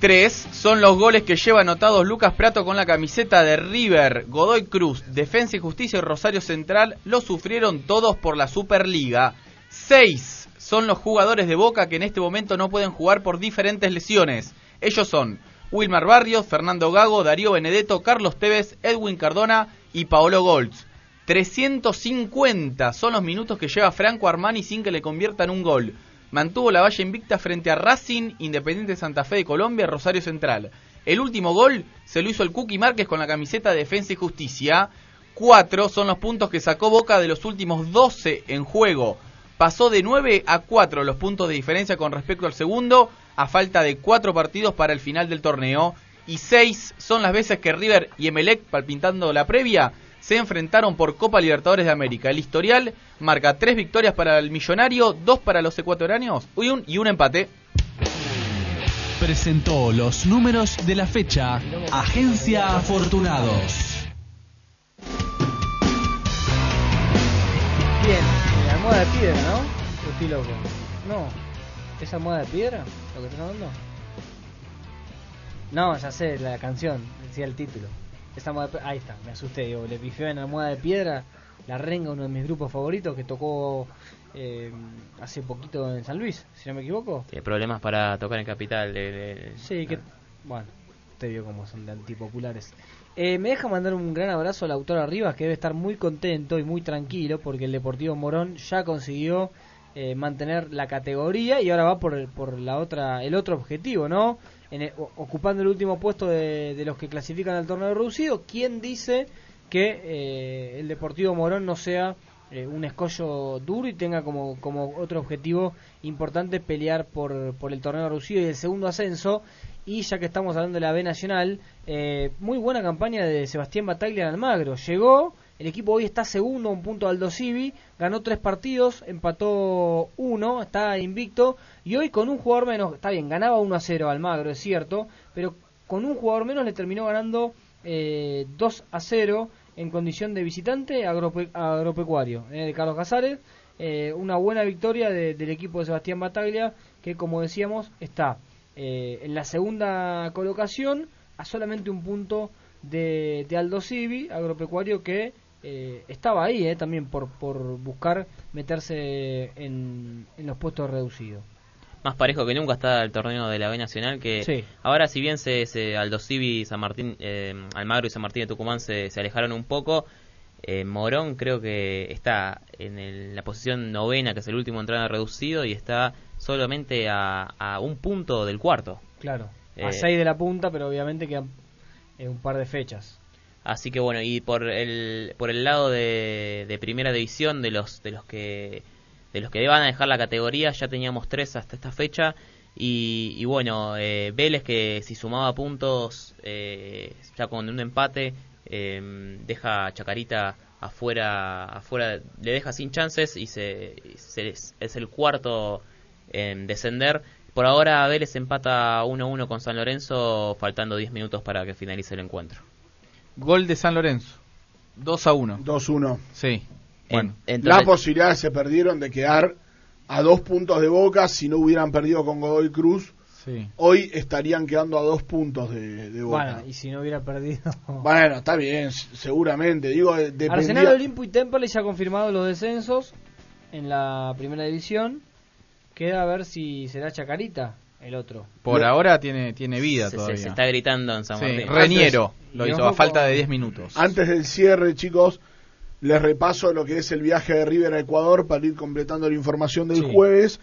Speaker 3: Tres son los goles que lleva anotados Lucas Prato con la camiseta de River, Godoy Cruz, Defensa y Justicia y Rosario Central lo sufrieron todos por la Superliga. Seis son los jugadores de Boca que en este momento no pueden jugar por diferentes lesiones. Ellos son Wilmar Barrios, Fernando Gago, Darío Benedetto, Carlos Tevez, Edwin Cardona y Paolo Golds. 350 son los minutos que lleva Franco Armani sin que le conviertan un gol. Mantuvo la valla invicta frente a Racing, Independiente Santa Fe de Colombia, Rosario Central. El último gol se lo hizo el Cookie Márquez con la camiseta de Defensa y Justicia. Cuatro son los puntos que sacó Boca de los últimos 12 en juego. Pasó de 9 a 4 los puntos de diferencia con respecto al segundo, a falta de cuatro partidos para el final del torneo. Y seis son las veces que River y Emelec, palpintando la previa, se enfrentaron por Copa Libertadores de América. El historial marca tres victorias para el millonario, dos para los ecuatorianos y un, y un empate.
Speaker 8: Presentó los números de la fecha. Agencia Afortunados.
Speaker 1: Bien, almohada de piedra, ¿no? ¿O Estoy loco. No. ¿Es almohada de piedra? ¿Lo que estás hablando? No, ya sé, la canción, decía el título. Esa de Ahí está, me asusté, digo, le pifió en almohada de piedra La Renga, uno de mis grupos favoritos, que tocó eh, hace poquito en San Luis, si no me equivoco.
Speaker 5: Tiene problemas para tocar en Capital. el- el-
Speaker 1: Sí, que. Bueno, te vio cómo son de antipopulares. Eh, me deja mandar un gran abrazo a la autora Rivas, que debe estar muy contento y muy tranquilo porque el Deportivo Morón ya consiguió eh, mantener la categoría y ahora va por, el- por la otra, el otro objetivo, ¿no? En ocupando el último puesto de, de los que clasifican al torneo reducido. ¿Quién dice que eh, el Deportivo Morón no sea eh, un escollo duro y tenga como, como otro objetivo importante pelear por, por el torneo reducido y el segundo ascenso? Y ya que estamos hablando de la B Nacional, eh, muy buena campaña de Sebastián Bataglia en Almagro. Llegó, el equipo hoy está segundo, un punto Aldo Civi, ganó tres partidos, empató uno, está invicto. Y hoy con un jugador menos, está bien, ganaba 1 a 0 Almagro, es cierto, pero con un jugador menos le terminó ganando eh, 2 a 0 en condición de visitante agrope- agropecuario eh, de Carlos Casares. Eh, una buena victoria de- del equipo de Sebastián Bataglia, que como decíamos está eh, en la segunda colocación a solamente un punto de, de Aldo Civi, agropecuario que eh, estaba ahí eh, también por, por buscar meterse en, en los puestos reducidos.
Speaker 5: Más parejo que nunca está el torneo de la B Nacional. Que
Speaker 1: Sí.
Speaker 5: ahora, si bien se, se Aldo Civi, San Martín, eh, Almagro y San Martín de Tucumán se, se alejaron un poco, eh, Morón creo que está en el- la posición novena, que es el último en entrar reducido, y está solamente a, a un punto del cuarto.
Speaker 1: Claro, a
Speaker 5: Eh,
Speaker 1: 6 de la punta, pero obviamente quedan eh, un par de fechas.
Speaker 5: Así que bueno, y por el, por el lado de, de primera división, de los, de los que de los que van a dejar la categoría, ya teníamos tres hasta esta fecha. Y, y bueno, eh, Vélez que si sumaba puntos, eh, ya con un empate, eh, deja a Chacarita afuera, afuera, le deja sin chances y se, se- es el cuarto en descender. Por ahora Vélez empata 1-1 con San Lorenzo, faltando 10 minutos para que finalice el encuentro.
Speaker 3: Gol de San Lorenzo. 2 a 1.
Speaker 4: 2-1.
Speaker 3: Sí. Bueno.
Speaker 4: Las posibilidades se perdieron de quedar a dos puntos de Boca si no hubieran perdido con Godoy Cruz.
Speaker 3: Sí.
Speaker 4: Hoy estarían quedando a dos puntos de, de Boca.
Speaker 1: Bueno, y si no hubiera perdido.
Speaker 4: Bueno, está bien, seguramente. Digo, eh, dependía-
Speaker 1: Arsenal, Olimpo y Temple ya ha confirmado los descensos en la primera división. Queda a ver si será Chacarita el otro.
Speaker 3: Por ahora tiene, tiene vida
Speaker 5: Se-
Speaker 3: todavía.
Speaker 5: se está gritando en San
Speaker 3: Sí,
Speaker 5: Martín.
Speaker 3: Reñero
Speaker 4: Antes-
Speaker 3: lo hizo a falta de 10 minutos.
Speaker 4: Antes del cierre, chicos, les repaso lo que es el viaje de River a Ecuador para ir completando la información del
Speaker 1: Sí.
Speaker 4: jueves.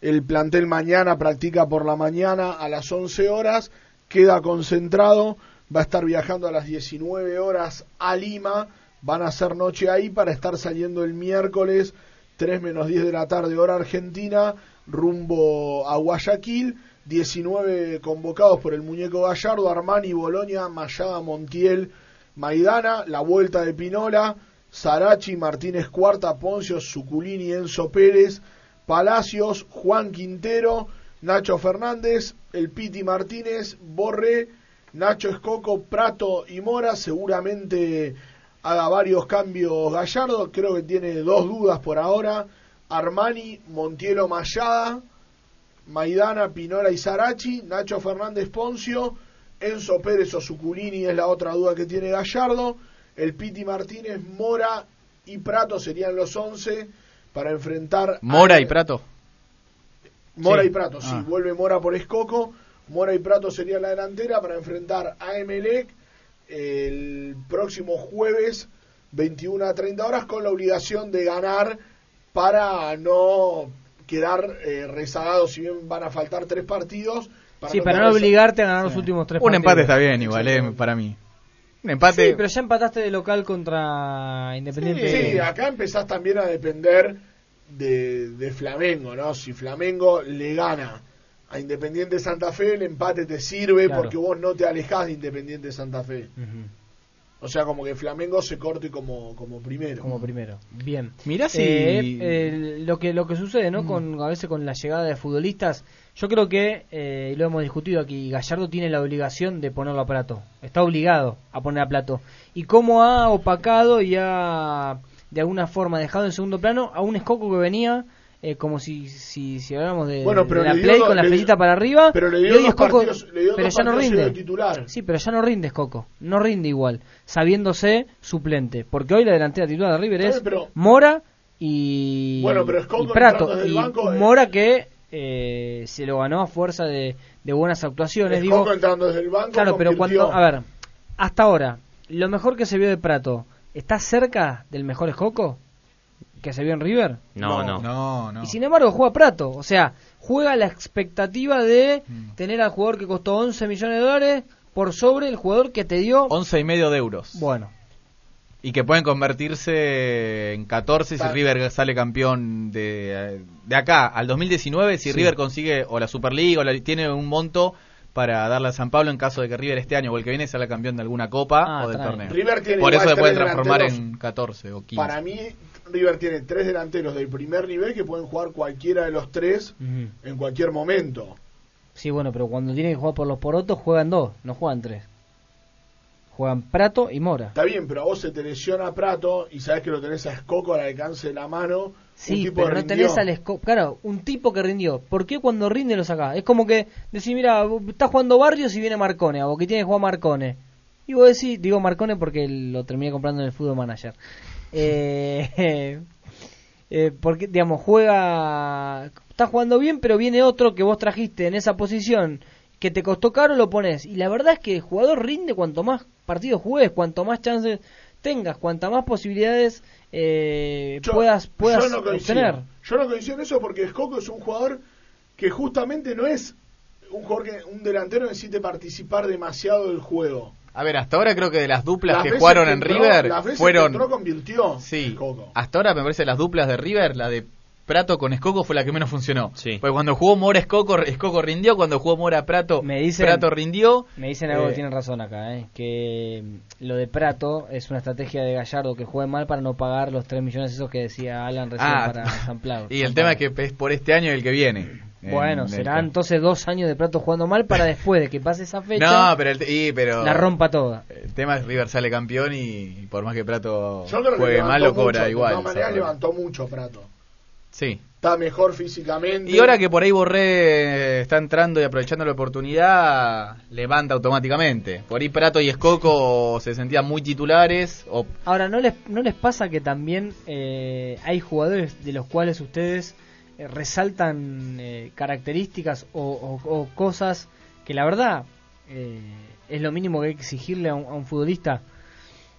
Speaker 4: El plantel mañana practica por la mañana a las 11 horas, queda concentrado, va a estar viajando a las 19 horas a Lima, van a hacer noche ahí para estar saliendo el miércoles 3 menos 10 de la tarde hora argentina, rumbo a Guayaquil. 19 convocados por el muñeco Gallardo, Armani, Boloña, Mayada, Montiel, Maidana, la vuelta de Pinola, Sarachi, Martínez Cuarta, Poncio, Suculini, Enzo Pérez, Palacios, Juan Quintero, Nacho Fernández, el Piti Martínez, Borré, Nacho Escoco, Prato y Mora, seguramente haga varios cambios Gallardo, creo que tiene dos dudas por ahora, Armani, Montielo Mayada, Maidana, Pinola y Sarachi, Nacho Fernández Poncio, Enzo Pérez o Suculini es la otra duda que tiene Gallardo, el Piti Martínez, Mora y Prato serían los 11 para enfrentar
Speaker 3: Mora
Speaker 4: a-
Speaker 3: y Prato.
Speaker 4: Mora
Speaker 3: Sí.
Speaker 4: y Prato, sí,
Speaker 3: Ah.
Speaker 4: vuelve Mora por Escoco, Mora y Prato sería la delantera para enfrentar a Emelec el próximo jueves 21 a 30 horas con la obligación de ganar para no quedar eh, rezagados si bien van a faltar tres partidos.
Speaker 1: Sí,
Speaker 4: no
Speaker 1: para no obligarte a ganar los últimos tres
Speaker 3: Un
Speaker 1: partidos.
Speaker 3: empate está bien igual, eh, para mí. Un empate.
Speaker 1: Sí, pero ya empataste de local contra Independiente.
Speaker 4: Sí, acá empezás también a depender de, de Flamengo, ¿no? Si Flamengo le gana a Independiente Santa Fe, el empate te sirve
Speaker 1: Claro.
Speaker 4: porque vos no te alejás de Independiente Santa Fe. O sea, como que Flamengo se corte como, como primero.
Speaker 1: Como primero. Bien.
Speaker 3: Mirá si-
Speaker 1: Eh, eh, lo que lo que sucede, ¿no? Con a veces con la llegada de futbolistas, yo creo que eh, y lo hemos discutido aquí. Gallardo tiene la obligación de ponerlo a plato. Está obligado a poner a plato. Y cómo ha opacado y ha de alguna forma dejado en segundo plano a un Escoco que venía eh, como si, si, si habláramos de,
Speaker 4: Bueno,
Speaker 1: de
Speaker 4: pero
Speaker 1: la
Speaker 4: dio
Speaker 1: Play con la flechita para arriba.
Speaker 4: pero le
Speaker 1: y
Speaker 4: dio
Speaker 1: hoy
Speaker 4: dos
Speaker 1: es Coco,
Speaker 4: partidos- le dio
Speaker 1: pero ya no rinde.
Speaker 4: titular.
Speaker 1: Sí, pero ya no rinde Coco, no rinde igual, sabiéndose suplente, porque hoy la delantera titular de River es
Speaker 4: pero-
Speaker 1: Mora y,
Speaker 4: Bueno, pero es Coco
Speaker 1: y Prato y
Speaker 4: banco, eh.
Speaker 1: Mora que eh, se lo ganó a fuerza de, de buenas actuaciones.
Speaker 4: Es
Speaker 1: digo,
Speaker 4: Coco entrando desde el banco,
Speaker 1: claro, pero cuando, a ver, hasta ahora, lo mejor que se vio de Prato, ¿está cerca del mejor Escoco que se vio en River?
Speaker 5: No, no.
Speaker 3: No, no.
Speaker 1: Y sin embargo juega Prato, o sea, juega la expectativa de
Speaker 3: Mm.
Speaker 1: tener al jugador que costó 11 millones de dólares por sobre el jugador que te dio...
Speaker 3: 11 y medio de euros.
Speaker 1: Bueno,
Speaker 3: Y que pueden convertirse en 14 si River sale campeón de, de acá al 2019. Si
Speaker 1: Sí.
Speaker 3: River consigue o la Superliga o la, tiene un monto para darle a San Pablo en caso de que River este año o el que viene sea campeón de alguna copa
Speaker 1: Ah,
Speaker 3: o del torneo.
Speaker 4: River tiene
Speaker 3: Por eso se pueden
Speaker 4: tres
Speaker 3: transformar
Speaker 4: delanteros.
Speaker 3: en 14 o 15.
Speaker 4: Para mí, River tiene tres delanteros del primer nivel que pueden jugar cualquiera de los tres en cualquier momento.
Speaker 1: sí, bueno, pero cuando tiene que jugar por los porotos juegan dos, no juegan tres. Juegan Prato y Mora.
Speaker 4: Está bien, pero a vos se te lesiona Prato y sabes que lo tenés a Escoco al alcance de la mano.
Speaker 1: Sí, pero no
Speaker 4: rindió.
Speaker 1: tenés al esco- Claro, un tipo que rindió. ¿Por qué cuando rinde lo sacás? Es como que decís, mira, está jugando Barrios y viene Marcone, a vos que tiene que jugar Marcone. Y vos decís, digo Marcone porque lo terminé comprando en el Fútbol Manager. Eh, eh, porque, digamos, juega. Está jugando bien, pero viene otro que vos trajiste en esa posición que te costó caro, lo pones. Y la verdad es que el jugador rinde cuanto más partidos juegues, cuanto más chances tengas, cuanta más posibilidades eh,
Speaker 4: Yo-
Speaker 1: puedas, puedas
Speaker 4: yo no coincido.
Speaker 1: obtener.
Speaker 4: Yo no coincido en eso porque Escoco es un jugador que justamente no es un jugador que un delantero necesite participar demasiado del juego.
Speaker 3: A ver, hasta ahora creo que de las duplas
Speaker 4: Las
Speaker 3: que jugaron
Speaker 4: que
Speaker 3: en
Speaker 4: entró-
Speaker 3: River
Speaker 4: las veces
Speaker 3: fueron...
Speaker 4: que entró convirtió
Speaker 3: Sí, hasta ahora me parece las duplas de River, la de Prato con Escoco fue la que menos funcionó.
Speaker 5: Sí.
Speaker 3: Porque cuando jugó Mora Escoco, Escoco rindió, cuando jugó Mora Prato,
Speaker 1: Me dicen-
Speaker 3: Prato rindió.
Speaker 1: Me dicen algo
Speaker 3: Eh,
Speaker 1: que tienen razón acá, ¿eh? que mm, lo de Prato es una estrategia de Gallardo que juegue mal para no pagar los 3 millones esos que decía Alan recién
Speaker 3: Ah,
Speaker 1: para San Pablo.
Speaker 3: Y el tema es que es por este año y el que viene.
Speaker 1: Bueno,
Speaker 3: En-
Speaker 1: serán
Speaker 3: en-
Speaker 1: entonces dos años de Prato jugando mal para después de que pase esa fecha
Speaker 3: No, pero, el te- y, pero
Speaker 1: la rompa toda.
Speaker 3: El tema es River sale campeón y, y por más que Prato juegue mal lo cobra
Speaker 4: mucho,
Speaker 3: igual.
Speaker 4: De todas maneras
Speaker 3: ¿sabes?
Speaker 4: levantó mucho Prato.
Speaker 3: Sí.
Speaker 4: Está mejor físicamente.
Speaker 3: Y ahora que por ahí Borré está entrando y aprovechando la oportunidad, levanta automáticamente. Por ahí Prato y Escoco se sentían muy titulares. O,
Speaker 1: Ahora, ¿no les, ¿no les pasa que también eh, hay jugadores de los cuales ustedes eh, resaltan eh, características o, o- o cosas que la verdad eh, es lo mínimo que hay que exigirle a un, a un futbolista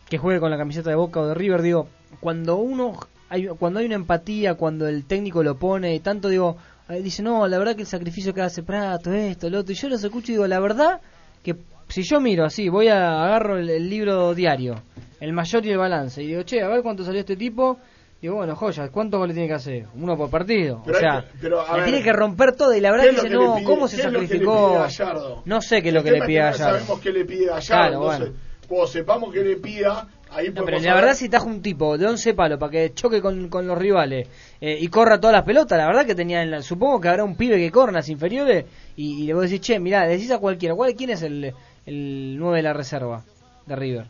Speaker 1: que juegue con la camiseta de Boca o de River? Digo, cuando uno hay, cuando hay una empatía, cuando el técnico lo pone y tanto, digo, eh, dice, no, la verdad que el sacrificio que hace Prato, esto, lo otro, y yo los escucho y digo, la verdad que si yo miro así, voy a agarro el, el libro diario, el mayor y el balance, y digo, che, a ver cuánto salió este tipo, digo, bueno, joya, ¿cuántos goles tiene que hacer? Uno por partido,
Speaker 4: Pero
Speaker 1: o sea,
Speaker 4: que- pero, a
Speaker 1: le
Speaker 4: ver,
Speaker 1: tiene que romper todo, y la verdad
Speaker 4: ¿qué
Speaker 1: que dice,
Speaker 4: que
Speaker 1: no,
Speaker 4: pide-
Speaker 1: ¿cómo se
Speaker 4: qué es lo que le
Speaker 1: sacrificó?
Speaker 4: pide Gallardo?
Speaker 1: No sé qué es lo
Speaker 4: El
Speaker 1: que le pide a
Speaker 4: no
Speaker 1: Gallardo.
Speaker 4: Sabemos qué le pide Gallardo,
Speaker 1: Claro,
Speaker 4: entonces,
Speaker 1: bueno.
Speaker 4: cuando sepamos qué le pida, ahí
Speaker 1: No, pero la verdad si taja un tipo de 11 palos para que choque con, con los rivales eh, y corra todas las pelotas, la verdad que tenía, en la- supongo que habrá un pibe que corra en las inferiores y, y le voy a decir, che, mirá, decís a cualquiera, ¿cuál, ¿quién es el, el 9 de la reserva de River?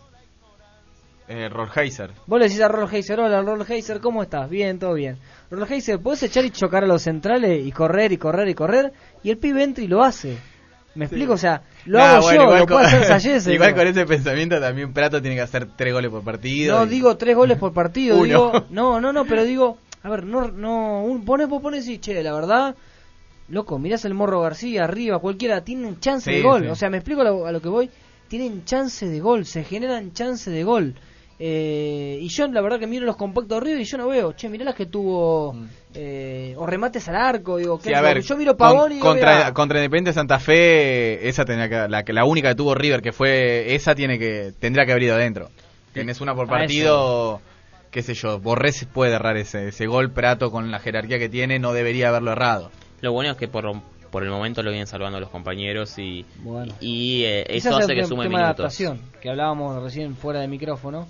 Speaker 3: eh, Rolheiser.
Speaker 1: Vos le decís a Rol Heiser, hola Rol Heiser, ¿cómo estás? Bien, todo bien. Rol Heiser, ¿podés echar y chocar a los centrales y correr y correr y correr? Y el pibe entra y lo hace. ¿Me explico? O sea, lo
Speaker 3: Nah,
Speaker 1: hago
Speaker 3: bueno,
Speaker 1: yo,
Speaker 3: igual
Speaker 1: lo
Speaker 3: con-
Speaker 1: puede hacer Sayese.
Speaker 3: Igual
Speaker 1: ¿no?
Speaker 3: con ese pensamiento también Prato tiene que hacer tres goles por partido.
Speaker 1: No
Speaker 3: y-
Speaker 1: digo tres goles por partido,
Speaker 3: Uno.
Speaker 1: digo, no, no, no, pero digo, a ver, no, no, un, pone, vos pones y che, la verdad, loco, mirás el Morro García arriba, cualquiera, tienen chance
Speaker 3: Sí,
Speaker 1: de gol,
Speaker 3: sí.
Speaker 1: o sea, me explico a lo, a lo que voy, tienen chance de gol, se generan chance de gol. Eh, y yo la verdad que miro los compactos de River y yo no veo, che, mirá las que tuvo eh, o remates al arco, digo,
Speaker 3: Mm. Sí,
Speaker 1: yo miro Pavón
Speaker 3: con-
Speaker 1: y
Speaker 3: contra, contra Independiente Santa Fe, esa tenía que, la, que- la única que tuvo River, que fue esa, tiene que tendría que haber ido adentro. Tenés una por partido, qué sé yo, Borrés puede errar ese, ese gol, Prato con la jerarquía que tiene no debería haberlo errado.
Speaker 5: Lo bueno es que por, por el momento lo vienen salvando los compañeros y,
Speaker 1: Bueno.
Speaker 5: y eh, eso
Speaker 1: es
Speaker 5: hace que sume
Speaker 1: tema de
Speaker 5: minutos.
Speaker 1: adaptación, que hablábamos recién fuera de micrófono,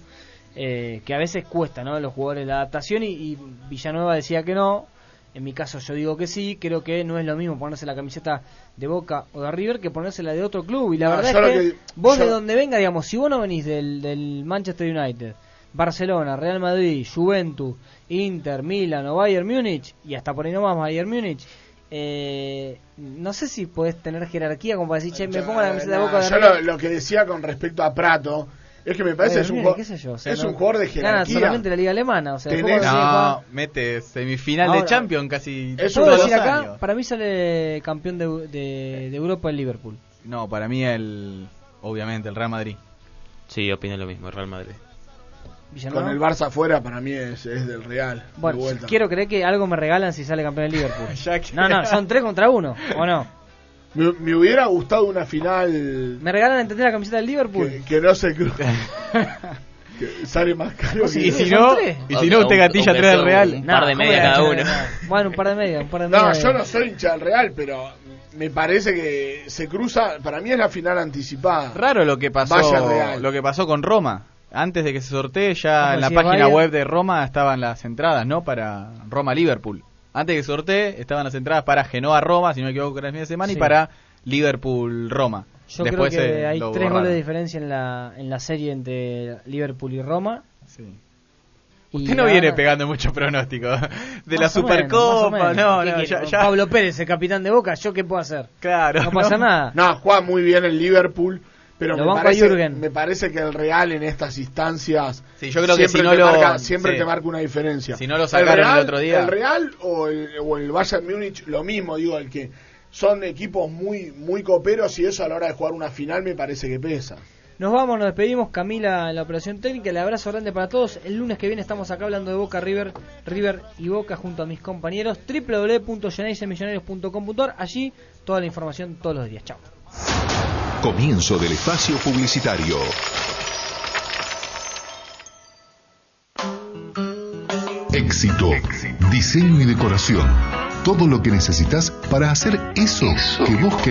Speaker 1: eh, que a veces cuesta, ¿no? Los jugadores la adaptación y, y Villanueva decía que no. En mi caso yo digo que sí, creo que no es lo mismo ponerse la camiseta de Boca o de River que ponérsela de otro club. Y la
Speaker 4: No,
Speaker 1: verdad es que,
Speaker 4: que-
Speaker 1: vos
Speaker 4: yo-
Speaker 1: de donde venga, digamos, si vos no venís del, del Manchester United, Barcelona, Real Madrid, Juventus, Inter, Milan o Bayern Múnich, y hasta por ahí nomás Bayern Múnich, eh, no sé si podés tener jerarquía como para decir, che, me pongo la camiseta de boca de
Speaker 4: yo lo que decía con respecto a Prato es que me parece
Speaker 1: Bayern
Speaker 4: es un,
Speaker 1: Múnich,
Speaker 4: jugador,
Speaker 1: qué sé yo, o sea,
Speaker 4: es
Speaker 1: no-
Speaker 4: un jugador de
Speaker 1: Gana
Speaker 4: jerarquía.
Speaker 1: solamente la liga alemana, o sea,
Speaker 4: Tenés-
Speaker 3: No, mete semifinal
Speaker 1: Ahora,
Speaker 3: de Champions casi
Speaker 4: es
Speaker 1: ¿Puedo
Speaker 3: todos
Speaker 1: decir
Speaker 3: los
Speaker 1: acá?
Speaker 3: años.
Speaker 1: Para mí sale campeón de, de, de Europa el Liverpool.
Speaker 3: No, para mí el obviamente el Real Madrid.
Speaker 5: Sí, opino lo mismo, Real Madrid.
Speaker 1: Villanueva.
Speaker 4: Con el Barça afuera para mí es, es del Real. de
Speaker 1: Bueno, quiero creer que algo me regalan si sale campeón el Liverpool. No, no, son tres contra uno, ¿o no?
Speaker 4: Me, me hubiera gustado una final
Speaker 1: ¿Me regalan entender la camiseta del Liverpool?
Speaker 4: que, que no se cruce. que sale más caro.
Speaker 1: Sí,
Speaker 3: Y si no, y si no usted gatilla tres del Real.
Speaker 5: Un par de
Speaker 1: ¿cómo
Speaker 5: media
Speaker 1: le
Speaker 5: cada uno.
Speaker 1: Bueno, un par de media, un par de
Speaker 4: No, yo no soy hincha del Real, pero me parece que se cruza. Para mí es la final anticipada.
Speaker 3: Raro lo que pasó,
Speaker 4: Vaya Real.
Speaker 3: lo que pasó con Roma. Antes de que se sortee ya en la página
Speaker 1: Bayern-
Speaker 3: web de Roma estaban las entradas, ¿no? Para Roma Liverpool. Antes que sortee estaban las entradas para Genoa Roma, si no me equivoco, era el fin de semana y para Liverpool Roma.
Speaker 1: Yo
Speaker 3: Después
Speaker 1: creo que
Speaker 3: se
Speaker 1: hay tres goles de diferencia en la, en la serie entre Liverpool y Roma.
Speaker 3: Sí.
Speaker 1: Y
Speaker 3: Usted no
Speaker 1: gana-
Speaker 3: viene pegando muchos pronósticos de la
Speaker 1: Más
Speaker 3: Supercopa,
Speaker 1: menos.
Speaker 3: no,
Speaker 1: ¿Qué
Speaker 3: no, ya, ya-
Speaker 1: Pablo Pérez, el capitán de Boca, ¿yo qué puedo hacer?
Speaker 3: claro,
Speaker 1: No pasa nada.
Speaker 4: No, juega muy bien el Liverpool, pero me parece,
Speaker 1: Jürgen.
Speaker 4: me parece que el Real en estas instancias
Speaker 3: Sí, yo creo que
Speaker 4: siempre,
Speaker 3: si no
Speaker 4: te,
Speaker 3: lo-
Speaker 4: marca, siempre
Speaker 3: sí.
Speaker 4: te marca una diferencia.
Speaker 3: Si no lo sacaron el
Speaker 4: Real,
Speaker 3: otro día.
Speaker 4: El Real o el, o el Bayern Múnich, lo mismo, digo, el que son equipos muy muy coperos y eso a la hora de jugar una final me parece que pesa.
Speaker 1: Nos vamos, nos despedimos. Camila en la operación técnica. El abrazo grande para todos. El lunes que viene estamos acá hablando de Boca River, River y Boca junto a mis compañeros. www.geneisemillonarios.com.ar Allí toda la información todos los días. Chao.
Speaker 6: Comienzo del espacio publicitario.
Speaker 9: Éxito, diseño y decoración. Todo lo que necesitas para hacer eso que vos querés.